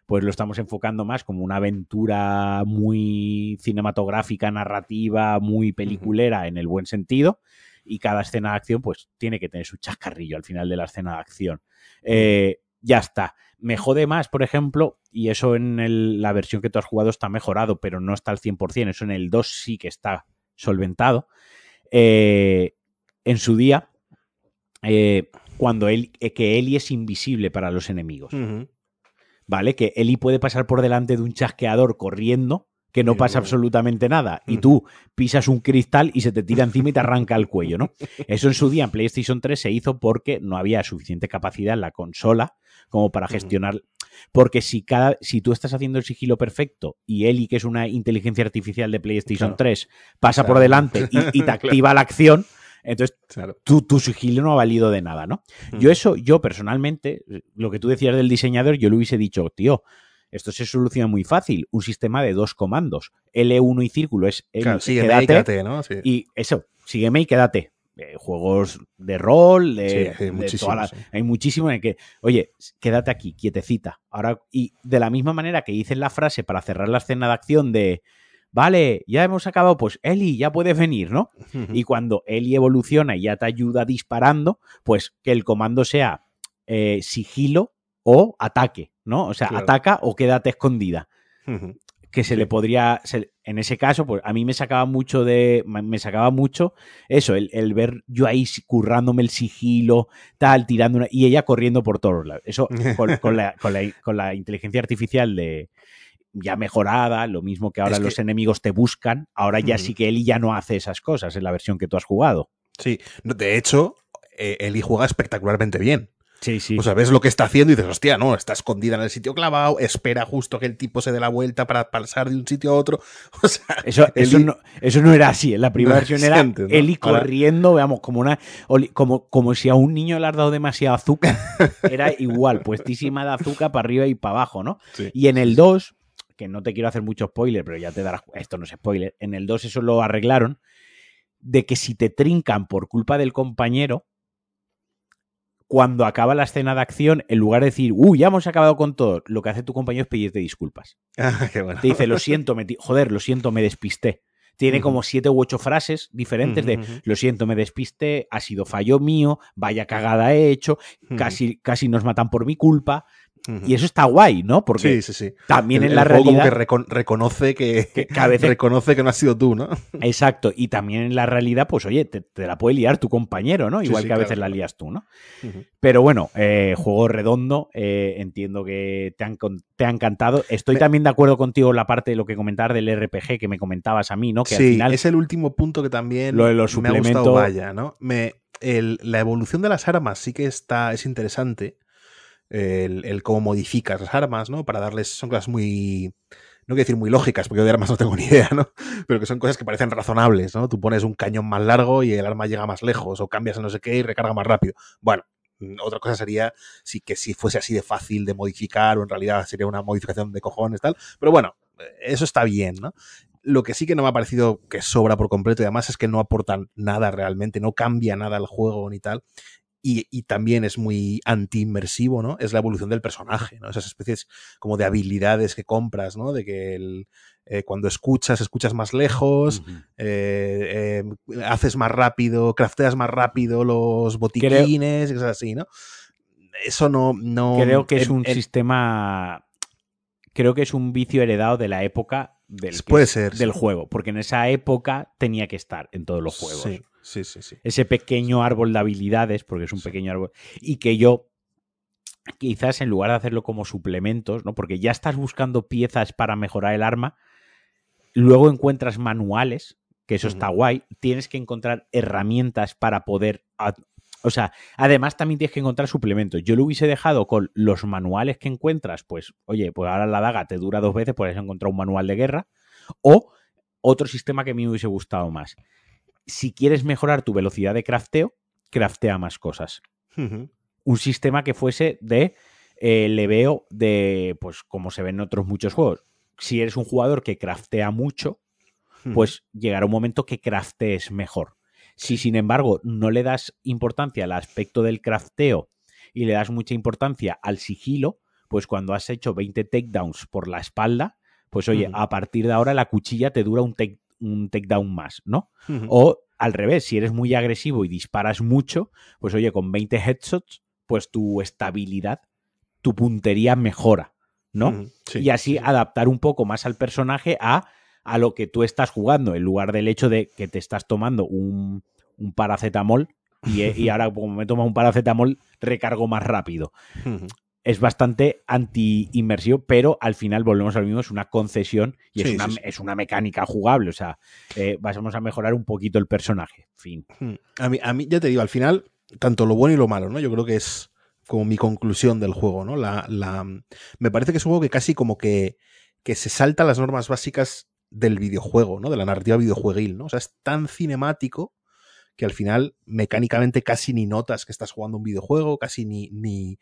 pues lo estamos enfocando más como una aventura muy cinematográfica, narrativa, muy peliculera en el buen sentido. Y cada escena de acción, pues tiene que tener su chascarrillo al final de la escena de acción. Eh, ya está. Me jode más, por ejemplo, y eso en el- la versión que tú has jugado está mejorado, pero no está al 100%. Eso en el 2 sí que está solventado. Eh, en su día, eh, cuando él, eh, que Eli es invisible para los enemigos. ¿vale? Que Eli puede pasar por delante de un chasqueador corriendo, que no pasa absolutamente nada, y tú pisas un cristal y se te tira encima y te arranca el cuello, ¿no? Eso en su día en PlayStation 3 se hizo porque no había suficiente capacidad en la consola como para gestionar. Porque si, cada, si tú estás haciendo el sigilo perfecto y Eli, que es una inteligencia artificial de PlayStation Claro. 3, pasa por delante y, y te claro. activa la acción, entonces Claro. tu, tu sigilo no ha valido de nada, ¿no? Yo eso, yo personalmente, lo que tú decías del diseñador, yo le hubiese dicho, tío, esto se soluciona muy fácil, un sistema de dos comandos, L1 y círculo es el Claro, sígueme ahí, quédate, quédate, ¿no? Sí. y eso, sígueme y quédate. Eh, juegos de rol, de, Sí, hay muchísimos, toda la- sí. hay muchísimo en el que, oye, quédate aquí, quietecita. Ahora, y de la misma manera que dicen la frase para cerrar la escena de acción de vale, ya hemos acabado, pues Eli, ya puedes venir, ¿no? Y cuando Eli evoluciona y ya te ayuda disparando, pues que el comando sea eh, sigilo o ataque, ¿no? O sea, Claro. ataca o quédate escondida. Que se Sí. le podría. se- en ese caso, pues a mí me sacaba mucho de. Me sacaba mucho eso, el, el ver yo ahí currándome el sigilo, tal, tirando una. Y ella corriendo por todos lados. Eso con, con la, con, la, con la inteligencia artificial de ya mejorada, lo mismo que ahora Es que- los enemigos te buscan, ahora ya sí que Eli ya no hace esas cosas en la versión que tú has jugado. Sí. De hecho, Eli juega espectacularmente bien. Sí, sí. O sea, ves lo que está haciendo y dices, hostia, no, está escondida en el sitio clavado, espera justo que el tipo se dé la vuelta para pasar de un sitio a otro. O sea, Eso, eso, no, eso no era así. En la primera No, versión era antes, ¿no? Eli Ahora- corriendo, veamos, como una como, como si a un niño le has dado demasiado azúcar. Era igual, puestísima de azúcar para arriba y para abajo, ¿no? sí. Y en el 2, que no te quiero hacer mucho spoiler, pero ya te darás. Esto no es spoiler. En el 2 eso lo arreglaron. De que si te trincan por culpa del compañero, cuando acaba la escena de acción, en lugar de decir, uy, ya hemos acabado con todo, lo que hace tu compañero es pedirte disculpas. Ah, qué bueno. Te dice, lo siento, me joder, lo siento, me despisté. Tiene como siete u ocho frases diferentes de, lo siento, me despisté, ha sido fallo mío, vaya cagada he hecho, casi, casi nos matan por mi culpa. Y eso está guay, ¿no? Porque sí, sí, sí. también El- en la el juego como realidad. que recon- reconoce que, Que- que a veces- reconoce que no has sido tú, ¿no? Exacto. Y también en la realidad, pues oye, te, te la puede liar tu compañero, ¿no? Igual que a claro, veces la lías tú, ¿no? Pero bueno, eh, juego redondo. eh, entiendo que te, han, te ha encantado. Estoy Me- también de acuerdo contigo en la parte de lo que comentar del RPG que me comentabas a mí, ¿no? Que sí, al final. es el último punto que también Lo de los me ha gustado, suplementos- vaya, ¿no? Me, el- la evolución de las armas sí que está, es interesante. El, el cómo modificas las armas, ¿no? Para darles, son cosas muy, no quiero decir muy lógicas, porque yo de armas no tengo ni idea, ¿no? Pero que son cosas que parecen razonables, ¿no? Tú pones un cañón más largo y el arma llega más lejos, o cambias a no sé qué y recarga más rápido. Bueno, mm, otra cosa sería si que si fuese así de fácil de modificar, o en realidad sería una modificación de cojones, tal. Pero bueno, eso está bien, ¿no? Lo que sí que no me ha parecido que sobra por completo y además es que no aportan nada realmente, no cambia nada al juego ni tal. Y, y también es muy anti-inmersivo, ¿no? Es la evolución del personaje, ¿no? Esas especies como de habilidades que compras, ¿no? De que el, eh, cuando escuchas, escuchas más lejos, eh, eh, haces más rápido, crafteas más rápido los botiquines y cosas así, ¿no? Eso no... no Creo que es un sistema. Creo que es un vicio heredado de la época del, Puede ser, del sí. juego. Porque en esa época tenía que estar en todos los juegos. Sí, sí, sí. sí. ese pequeño árbol de habilidades, porque es un Sí. pequeño árbol, y que yo quizás en lugar de hacerlo como suplementos, ¿no? Porque ya estás buscando piezas para mejorar el arma, luego encuentras manuales, que eso está guay, tienes que encontrar herramientas para poder... O sea, además también tienes que encontrar suplementos. Yo lo hubiese dejado con los manuales que encuentras, pues, oye, pues ahora la daga te dura dos veces, puedes encontrar un manual de guerra, o otro sistema que a mí me hubiese gustado más. Si quieres mejorar tu velocidad de crafteo, craftea más cosas. Un sistema que fuese de eh, leveo de, pues como se ve en otros muchos juegos. Si eres un jugador que craftea mucho, pues llegará un momento que craftees mejor. Si sin embargo no le das importancia al aspecto del crafteo y le das mucha importancia al sigilo, pues cuando has hecho 20 takedowns por la espalda, pues oye, a partir de ahora la cuchilla te dura un, take- un takedown más, ¿no? O al revés, si eres muy agresivo y disparas mucho, pues oye, con 20 headshots, pues tu estabilidad, tu puntería mejora, ¿no? Sí, y así sí, sí. adaptar un poco más al personaje a, a lo que tú estás jugando, en lugar del hecho de que te estás tomando un, un paracetamol y, y ahora como me tomo un paracetamol recargo más rápido. Es bastante anti-inmersivo, pero al final volvemos al mismo, es una concesión y es, una, sí, sí. es una mecánica jugable, o sea, eh, vamos a mejorar un poquito el personaje, fin. Hmm. A mí, a mí, ya te digo, al final, tanto lo bueno y lo malo, ¿no? Yo creo que es como mi conclusión del juego, ¿no? La, la, me parece que es un juego que casi como que, que se salta las normas básicas del videojuego, ¿no? De la narrativa videojueguil, ¿no? O sea, es tan cinemático que al final mecánicamente casi ni notas que estás jugando un videojuego, casi ni... ni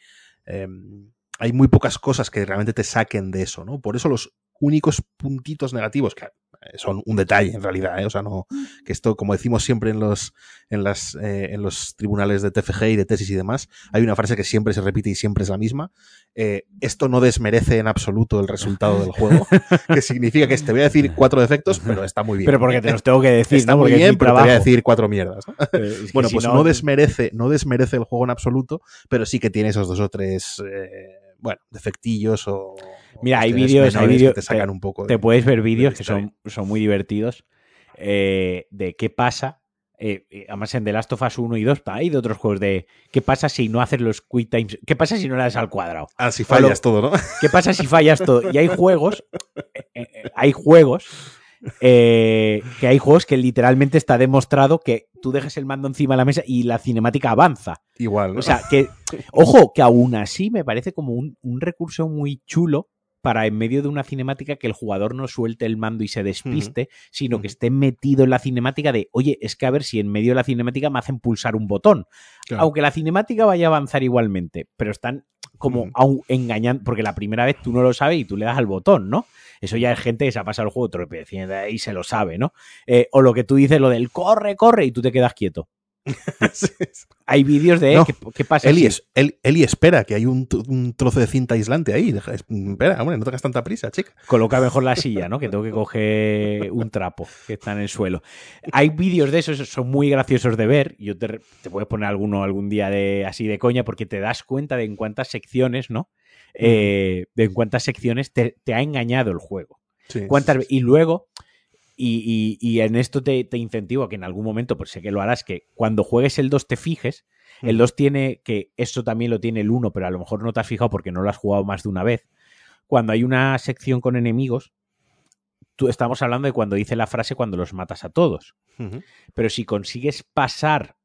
em, hay muy pocas cosas que realmente te saquen de eso, ¿no? Por eso los únicos puntitos negativos, que son un detalle en realidad, ¿eh? o sea, no, que esto, como decimos siempre en los, en las, eh, en los tribunales de TFG y de tesis y demás, hay una frase que siempre se repite y siempre es la misma. Eh, esto no desmerece en absoluto el resultado del juego, que significa que te voy a decir cuatro defectos, pero está muy bien. Pero porque te los tengo que decir, está ¿no? muy Porque bien, pero te voy a decir cuatro mierdas. ¿no? Eh, es que Bueno, si pues no, desmerece, no desmerece el juego en absoluto, pero sí que tiene esos dos o tres, eh, bueno, defectillos o. Mira, hay vídeos, hay vídeos- te sacan te- un poco. Te de- puedes ver de vídeos que son, son muy divertidos eh, de qué pasa. eh, eh, además en The Last of Us 1 y 2 hay de otros juegos de qué pasa si no haces los quick times, qué pasa si no le das al cuadrado, Ah, si lo- fallas todo, ¿no? qué pasa si fallas todo. Y hay juegos, eh, hay juegos, eh, que hay juegos que literalmente está demostrado que tú dejas el mando encima de la mesa y la cinemática avanza. Igual. ¿no? O sea, que, ojo, que aún así me parece como un, un recurso muy chulo para en medio de una cinemática que el jugador no suelte el mando y se despiste, sino que esté metido en la cinemática de, oye, es que a ver si en medio de la cinemática me hacen pulsar un botón. Claro. Aunque la cinemática vaya a avanzar igualmente, pero están como engañando, porque la primera vez tú no lo sabes y tú le das al botón, ¿no? Eso ya es gente que se ha pasado el juego tropeciendo y se lo sabe, ¿no? Eh, o lo que tú dices, lo del corre, corre, y tú te quedas quieto. hay vídeos de No, ¿qué, qué pasa Eli, si- es- Eli- Eli, espera, que hay un, tro- un trozo de cinta aislante ahí. Deja- espera, hombre, no tengas tanta prisa, chica. Coloca mejor la silla, ¿no? Que tengo que coger un trapo que está en el suelo. Hay vídeos de esos, son muy graciosos de ver. Yo te, te puedes poner alguno algún día de así de coña porque te das cuenta de en cuántas secciones, ¿no? Eh, de en cuántas secciones te, te ha engañado el juego. Sí, ¿Cuántas sí, Y luego, y, y- y en esto te, te incentivo a que en algún momento, pues sé que lo harás, que cuando juegues el 2 te fijes. El 2 tiene, que eso también lo tiene el 1, pero a lo mejor no te has fijado porque no lo has jugado más de una vez. Cuando hay una sección con enemigos, tú estamos hablando de cuando dice la frase cuando los matas a todos. Pero si consigues pasar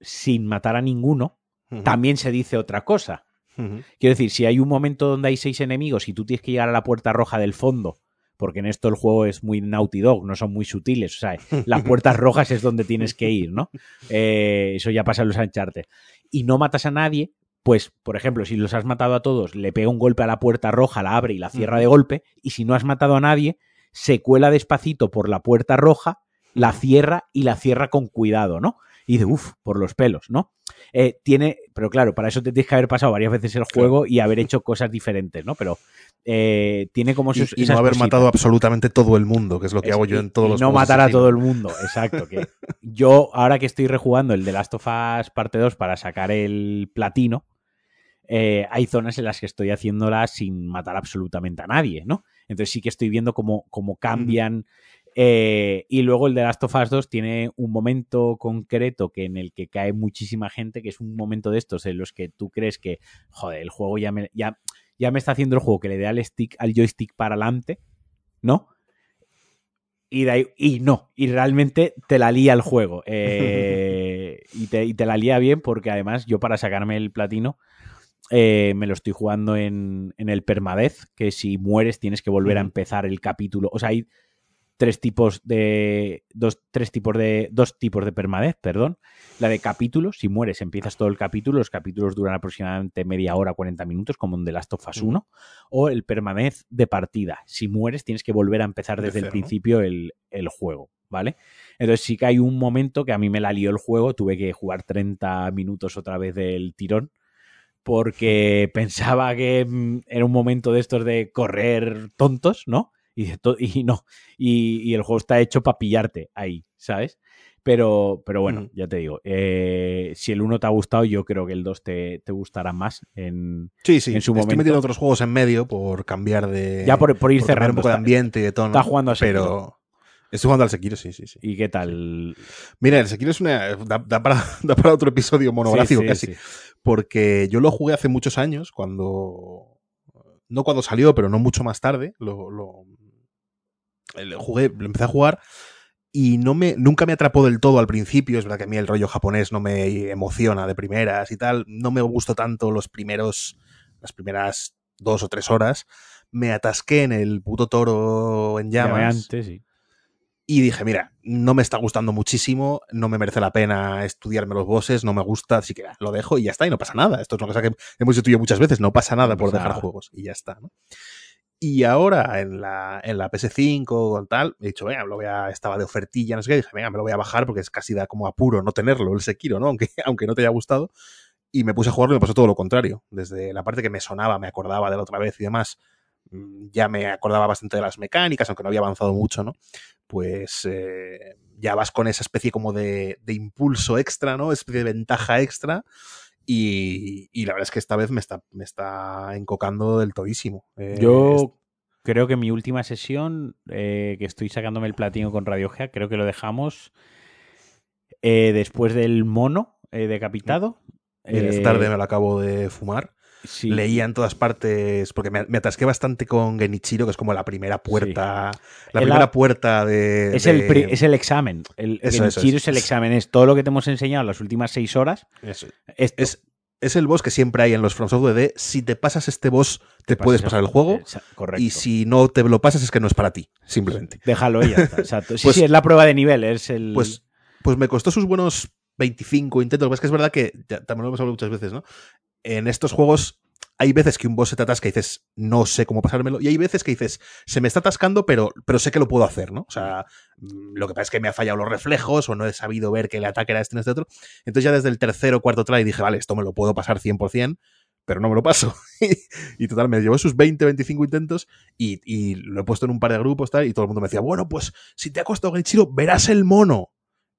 sin matar a ninguno, también se dice otra cosa. Quiero decir, si hay un momento donde hay seis enemigos y tú tienes que llegar a la puerta roja del fondo, porque en esto el juego es muy Naughty Dog, no son muy sutiles, o sea, las puertas rojas es donde tienes que ir, ¿no? Eh, eso ya pasa en los Uncharted. Y no matas a nadie, pues, por ejemplo, si los has matado a todos, le pega un golpe a la puerta roja, la abre y la cierra de golpe, y si no has matado a nadie, se cuela despacito por la puerta roja, la cierra y la cierra con cuidado, ¿no? Y dice, uff, por los pelos, ¿no? Eh, tiene, pero claro, para eso te tienes que haber pasado varias veces el juego y haber hecho cosas diferentes, ¿no? Pero eh, tiene como Y, esos, y no haber cositas. matado absolutamente todo el mundo, que es lo que Es- hago yo en todos y los no matar a todo el mundo, exacto. Que yo, ahora que estoy rejugando el de Last of Us parte 2 para sacar el platino, eh, hay zonas en las que estoy haciéndolas sin matar absolutamente a nadie, ¿no? Entonces sí que estoy viendo cómo, cómo cambian. Eh, y luego el de Last of Us 2 tiene un momento concreto que en el que cae muchísima gente, que es un momento de estos en los que tú crees que, joder, el juego ya me, ya, ya me está haciendo el juego que le dé al stick, al joystick para adelante, ¿no? Y, de ahí- y no, y realmente te la lía el juego. eh, y, te, y te la lía bien porque además yo para sacarme el platino eh, me lo estoy jugando en, en el permadez, que si mueres tienes que volver a empezar el capítulo. O sea, hay tres tipos de. Dos, tres tipos de. Dos tipos de permadez, perdón. La de capítulos, si mueres, empiezas todo el capítulo. Los capítulos duran aproximadamente media hora, 40 minutos, como en The Last of Us Ujú. 1. O el permanez de partida. Si mueres, tienes que volver a empezar De desde el principio el, el juego, ¿vale? Entonces sí que hay un momento que a mí me la lió el juego. Tuve que jugar 30 minutos otra vez del tirón. Porque pensaba que mm, era un momento de estos de correr tontos, ¿no? Y, de no. Y, y el juego está hecho para pillarte ahí, ¿sabes? Pero, pero bueno, ya te digo, eh, si el 1 te ha gustado, yo creo que el 2 te, te gustará más. En, Sí, sí. en su Estoy momento. metiendo otros juegos en medio por cambiar de. ya por, por ir por cerrando. un poco de está- ambiente y de tono. está jugando a. Pero. Estoy jugando al Sekiro, sí, sí, sí. ¿Y qué tal? Mira, el Sekiro es una. Da, da para, da para otro episodio monográfico Sí, sí, casi. sí. Porque yo lo jugué hace muchos años, cuando. No cuando salió, pero no mucho más tarde. Lo, lo, lo jugué, lo empecé a jugar y no me, nunca me atrapó del todo al principio. Es verdad que a mí el rollo japonés no me emociona de primeras y tal. No me gustó tanto los primeros, las primeras dos o tres horas. Me atasqué en el puto toro en llamas. Antes, sí. Y dije, mira, no me está gustando muchísimo, no me merece la pena estudiarme los bosses, no me gusta, así que lo dejo y ya está, y no pasa nada. Esto es una cosa que hemos dicho tú y yo muchas veces, no pasa nada por dejar juegos y ya está, ¿no? Y ahora en la, en la PS5 o tal, he dicho, venga, lo voy a, estaba de ofertilla, no sé qué, dije, venga, me lo voy a bajar porque es casi da como apuro no tenerlo, el Sekiro, ¿no? Aunque, aunque no te haya gustado. Y me puse a jugarlo y me pasó todo lo contrario. Desde la parte que me sonaba, me acordaba de la otra vez y demás, mm, ya me acordaba bastante de las mecánicas, aunque no había avanzado mucho, ¿no? Pues eh, ya vas con esa especie como de, de impulso extra, ¿no? Especie de ventaja extra. Y, y la verdad es que esta vez me está, me está encocando del todísimo. Eh, Yo es- creo que mi última sesión, eh, que estoy sacándome el platino con Radio Gea, creo que lo dejamos eh, después del mono decapitado. Eh, tarde me lo acabo de fumar. Sí. Leía en todas partes, porque me, me atasqué bastante con Genichiro, que es como la primera puerta, la primera puerta de... Es, de- el, pri- es el examen. El, Eso, Genichiro eso. es el examen. Es todo lo que te hemos enseñado en las últimas seis horas. eso. Esto. Es, es el boss que siempre hay en los From Software de si te pasas este boss, te, puedes pasar el juego. Correcto. Y si no te lo pasas es que no es para ti, simplemente. Déjalo y ya está. Exacto. Sí, Pues- sí, es la prueba de nivel. Es el. Pues, pues me costó sus buenos 25 intentos. Es que es verdad que, ya, también lo hemos hablado muchas veces, ¿no? En estos juegos hay veces que un boss se te atasca y dices, no sé cómo pasármelo, y hay veces que dices, se me está atascando, pero, pero sé que lo puedo hacer, ¿no? O sea, mm, lo que pasa es que me ha fallado los reflejos o no he sabido ver que el ataque era este este otro. Entonces ya desde el tercero o cuarto try dije, vale, esto me lo puedo pasar 100%, pero no me lo paso. y total, me llevó sus 20, 25 intentos y, y, lo he puesto en un par de grupos tal, y todo el mundo me decía, bueno, pues si te ha costado Genichiro, verás el mono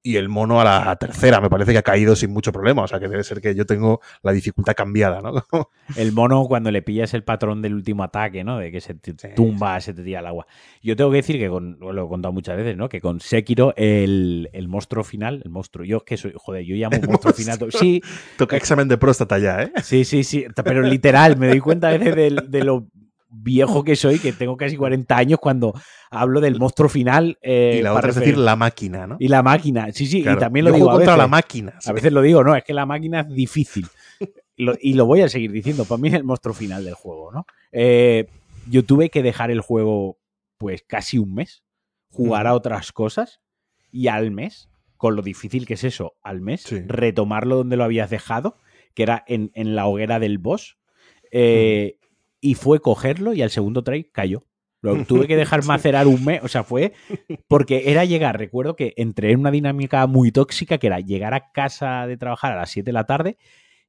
y el mono a la tercera me parece que ha caído sin mucho problema. O sea que debe ser que yo tengo la dificultad cambiada, ¿no? el mono cuando le pillas el patrón del último ataque, ¿no? De que se te tumba, se te tira al agua. Yo tengo que decir que con, lo he contado muchas veces, ¿no? Que con Sekiro el, el monstruo final, el monstruo, yo que soy, joder, yo llamo monstruo final. Sí. Toca examen de próstata ya, ¿eh? Sí, sí, sí. Pero literal, me doy cuenta a veces de, de lo viejo que soy, que tengo casi 40 años cuando hablo del monstruo final. Eh, y la otra es decir, la máquina, ¿no? Y la máquina, sí, sí, y también lo digo a veces. la máquina. A veces lo digo, no, es que la máquina es difícil. y lo voy a seguir diciendo, para mí es el monstruo final del juego, ¿no? Eh, yo tuve que dejar el juego, pues casi un mes, jugar a otras cosas y al mes, con lo difícil que es eso, al mes, retomarlo donde lo habías dejado, que era en, la hoguera del boss. Eh, y fue cogerlo y al segundo try cayó. Lo tuve que dejar macerar un mes, o sea, fue porque era llegar, recuerdo que entré en una dinámica muy tóxica que era llegar a casa de trabajar a las 7 de la tarde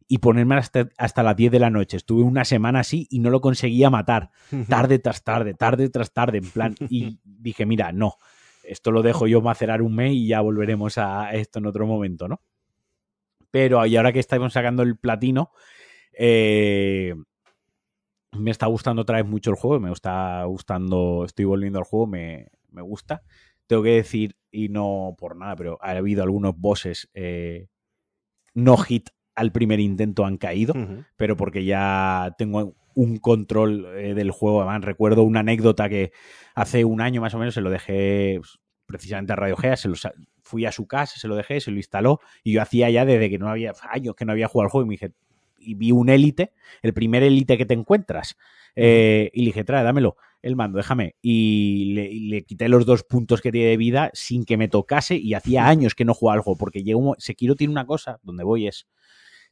y ponerme hasta, hasta las 10 de la noche. Estuve una semana así y no lo conseguía matar, tarde tras tarde, tarde tras tarde, en plan, y dije, mira, no, esto lo dejo yo macerar un mes y ya volveremos a esto en otro momento, ¿no? Pero y ahora que estamos sacando el platino, eh, me está gustando otra vez mucho el juego, me está gustando, estoy volviendo al juego, me, gusta. Tengo que decir, y no por nada, pero ha habido algunos bosses eh, no hit al primer intento han caído, pero porque ya tengo un control eh, del juego. Además, recuerdo una anécdota que hace un año más o menos se lo dejé pues, precisamente a Radio Gea, se lo, fui a su casa, se lo dejé, se lo instaló y yo hacía ya desde que no había años que no había jugado al juego y me dije, y vi un élite, el primer élite que te encuentras. Eh, y le dije, trae, dámelo el mando, déjame. Y le, quité los dos puntos que tiene de vida sin que me tocase y hacía años que no jugaba algo, porque llegó, Sekiro tiene una cosa, donde voy es,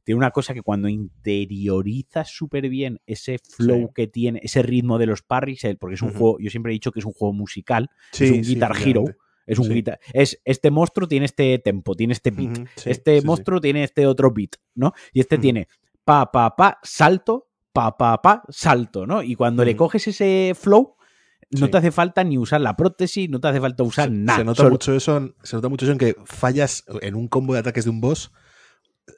tiene una cosa que cuando interiorizas súper bien ese flow que tiene, ese ritmo de los parries, porque es un juego, yo siempre he dicho que es un juego musical, es un Guitar Hero. Es un guitar. Es, este monstruo tiene este tempo, tiene este beat. este monstruo tiene este otro beat, ¿no? Y este tiene pa, pa, pa, salto, pa, pa, pa, salto, ¿no? Y cuando le coges ese flow, no te hace falta ni usar la prótesis, no te hace falta usar nada. Se nota, mucho eso, se nota mucho eso en que fallas en un combo de ataques de un boss.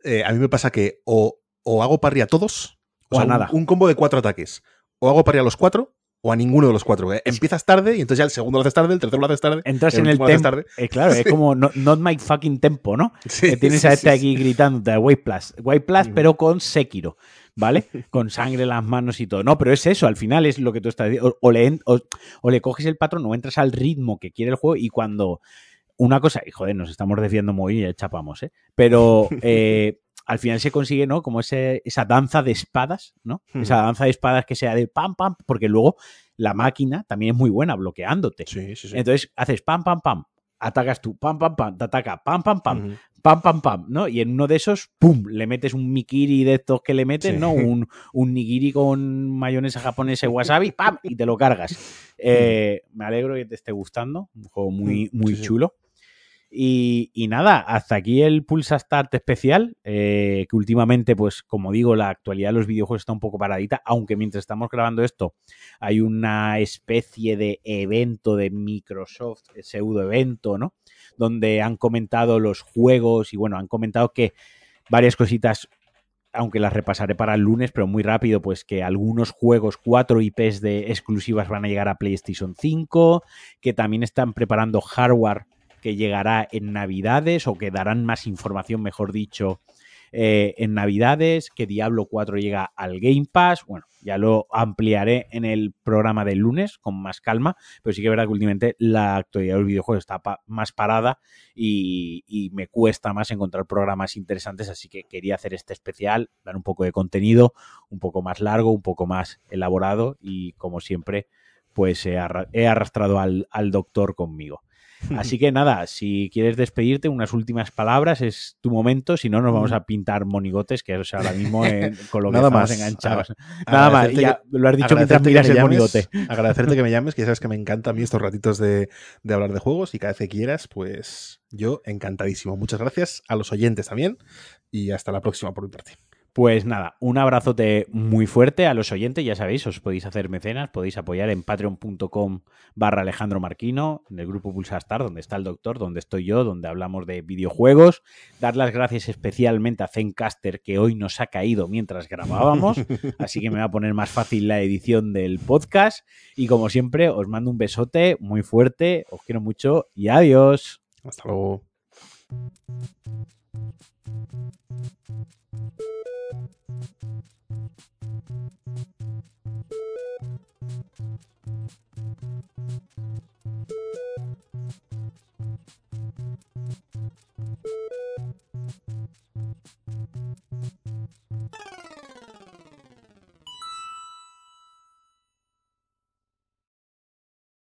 Eh, a mí me pasa que o, hago parry a todos, o, a nada. Un, combo de cuatro ataques. O hago parry a los cuatro, o a ninguno de los cuatro. ¿eh? Empiezas tarde y entonces ya el segundo lo haces tarde, el tercero lo haces tarde. Entras en el tempo. Eh, claro, es como not my fucking tempo, ¿no? Sí, tienes a este aquí gritándote White Plus. White Plus, pero con Sekiro. ¿Vale? Con sangre en las manos y todo. No, pero es eso, al final es lo que tú estás diciendo. O, le, o, le coges el patrón o entras al ritmo que quiere el juego y cuando. Una cosa, y joder, nos estamos desviando muy y chapamos, ¿eh? Pero eh, al final se consigue, ¿no? Como ese, esa danza de espadas, ¿no? Esa danza de espadas que sea de pam, pam, porque luego la máquina también es muy buena bloqueándote. Sí, sí, sí. Entonces haces pam, pam, pam, atacas tú, pam, pam, pam, te ataca, pam, pam, pam, pam, pam, pam, ¿no? Y en uno de esos, pum, le metes un mikiri de estos que le meten, ¿no? Un, un nigiri con mayonesa japonesa y wasabi, pam, y te lo cargas. Eh, me alegro que te esté gustando, un juego muy, muy chulo. Y, nada, hasta aquí el Pulsa Start especial, eh, que últimamente, pues como digo, la actualidad de los videojuegos está un poco paradita, aunque mientras estamos grabando esto hay una especie de evento de Microsoft, pseudo evento, ¿no? Donde han comentado los juegos y bueno, han comentado que varias cositas aunque las repasaré para el lunes, pero muy rápido, pues que algunos juegos, cuatro IPs de exclusivas van a llegar a PlayStation 5, que también están preparando hardware que llegará en Navidades o que darán más información, mejor dicho, eh, en Navidades, que Diablo 4 llega al Game Pass. Bueno, ya lo ampliaré en el programa del lunes con más calma, pero sí que es verdad que últimamente la actualidad del videojuego está más parada y, me cuesta más encontrar programas interesantes, así que quería hacer este especial, dar un poco de contenido, un poco más largo, un poco más elaborado y como siempre, pues he, arrastrado al doctor conmigo. Así que nada, si quieres despedirte, unas últimas palabras, es tu momento. Si no, nos vamos a pintar monigotes, que es ahora mismo con lo que Nada estamos más. enganchados. A- Nada más, ya que- lo has dicho mientras miras me el llames, monigote. Agradecerte que me llames, que ya sabes que me encanta a mí estos ratitos de, de hablar de juegos y cada vez que quieras, pues yo encantadísimo. Muchas gracias a los oyentes también y hasta la próxima por mi parte. Pues nada, un abrazote muy fuerte a los oyentes, ya sabéis, os podéis hacer mecenas, podéis apoyar en patreon.com barra Alejandro Marquino, en el grupo Pulsastar, donde está el doctor, donde estoy yo, donde hablamos de videojuegos. Dar las gracias especialmente a Zencaster, que hoy nos ha caído mientras grabábamos, así que me va a poner más fácil la edición del podcast. Y como siempre, os mando un besote muy fuerte, os quiero mucho y adiós. Hasta luego. Thank you.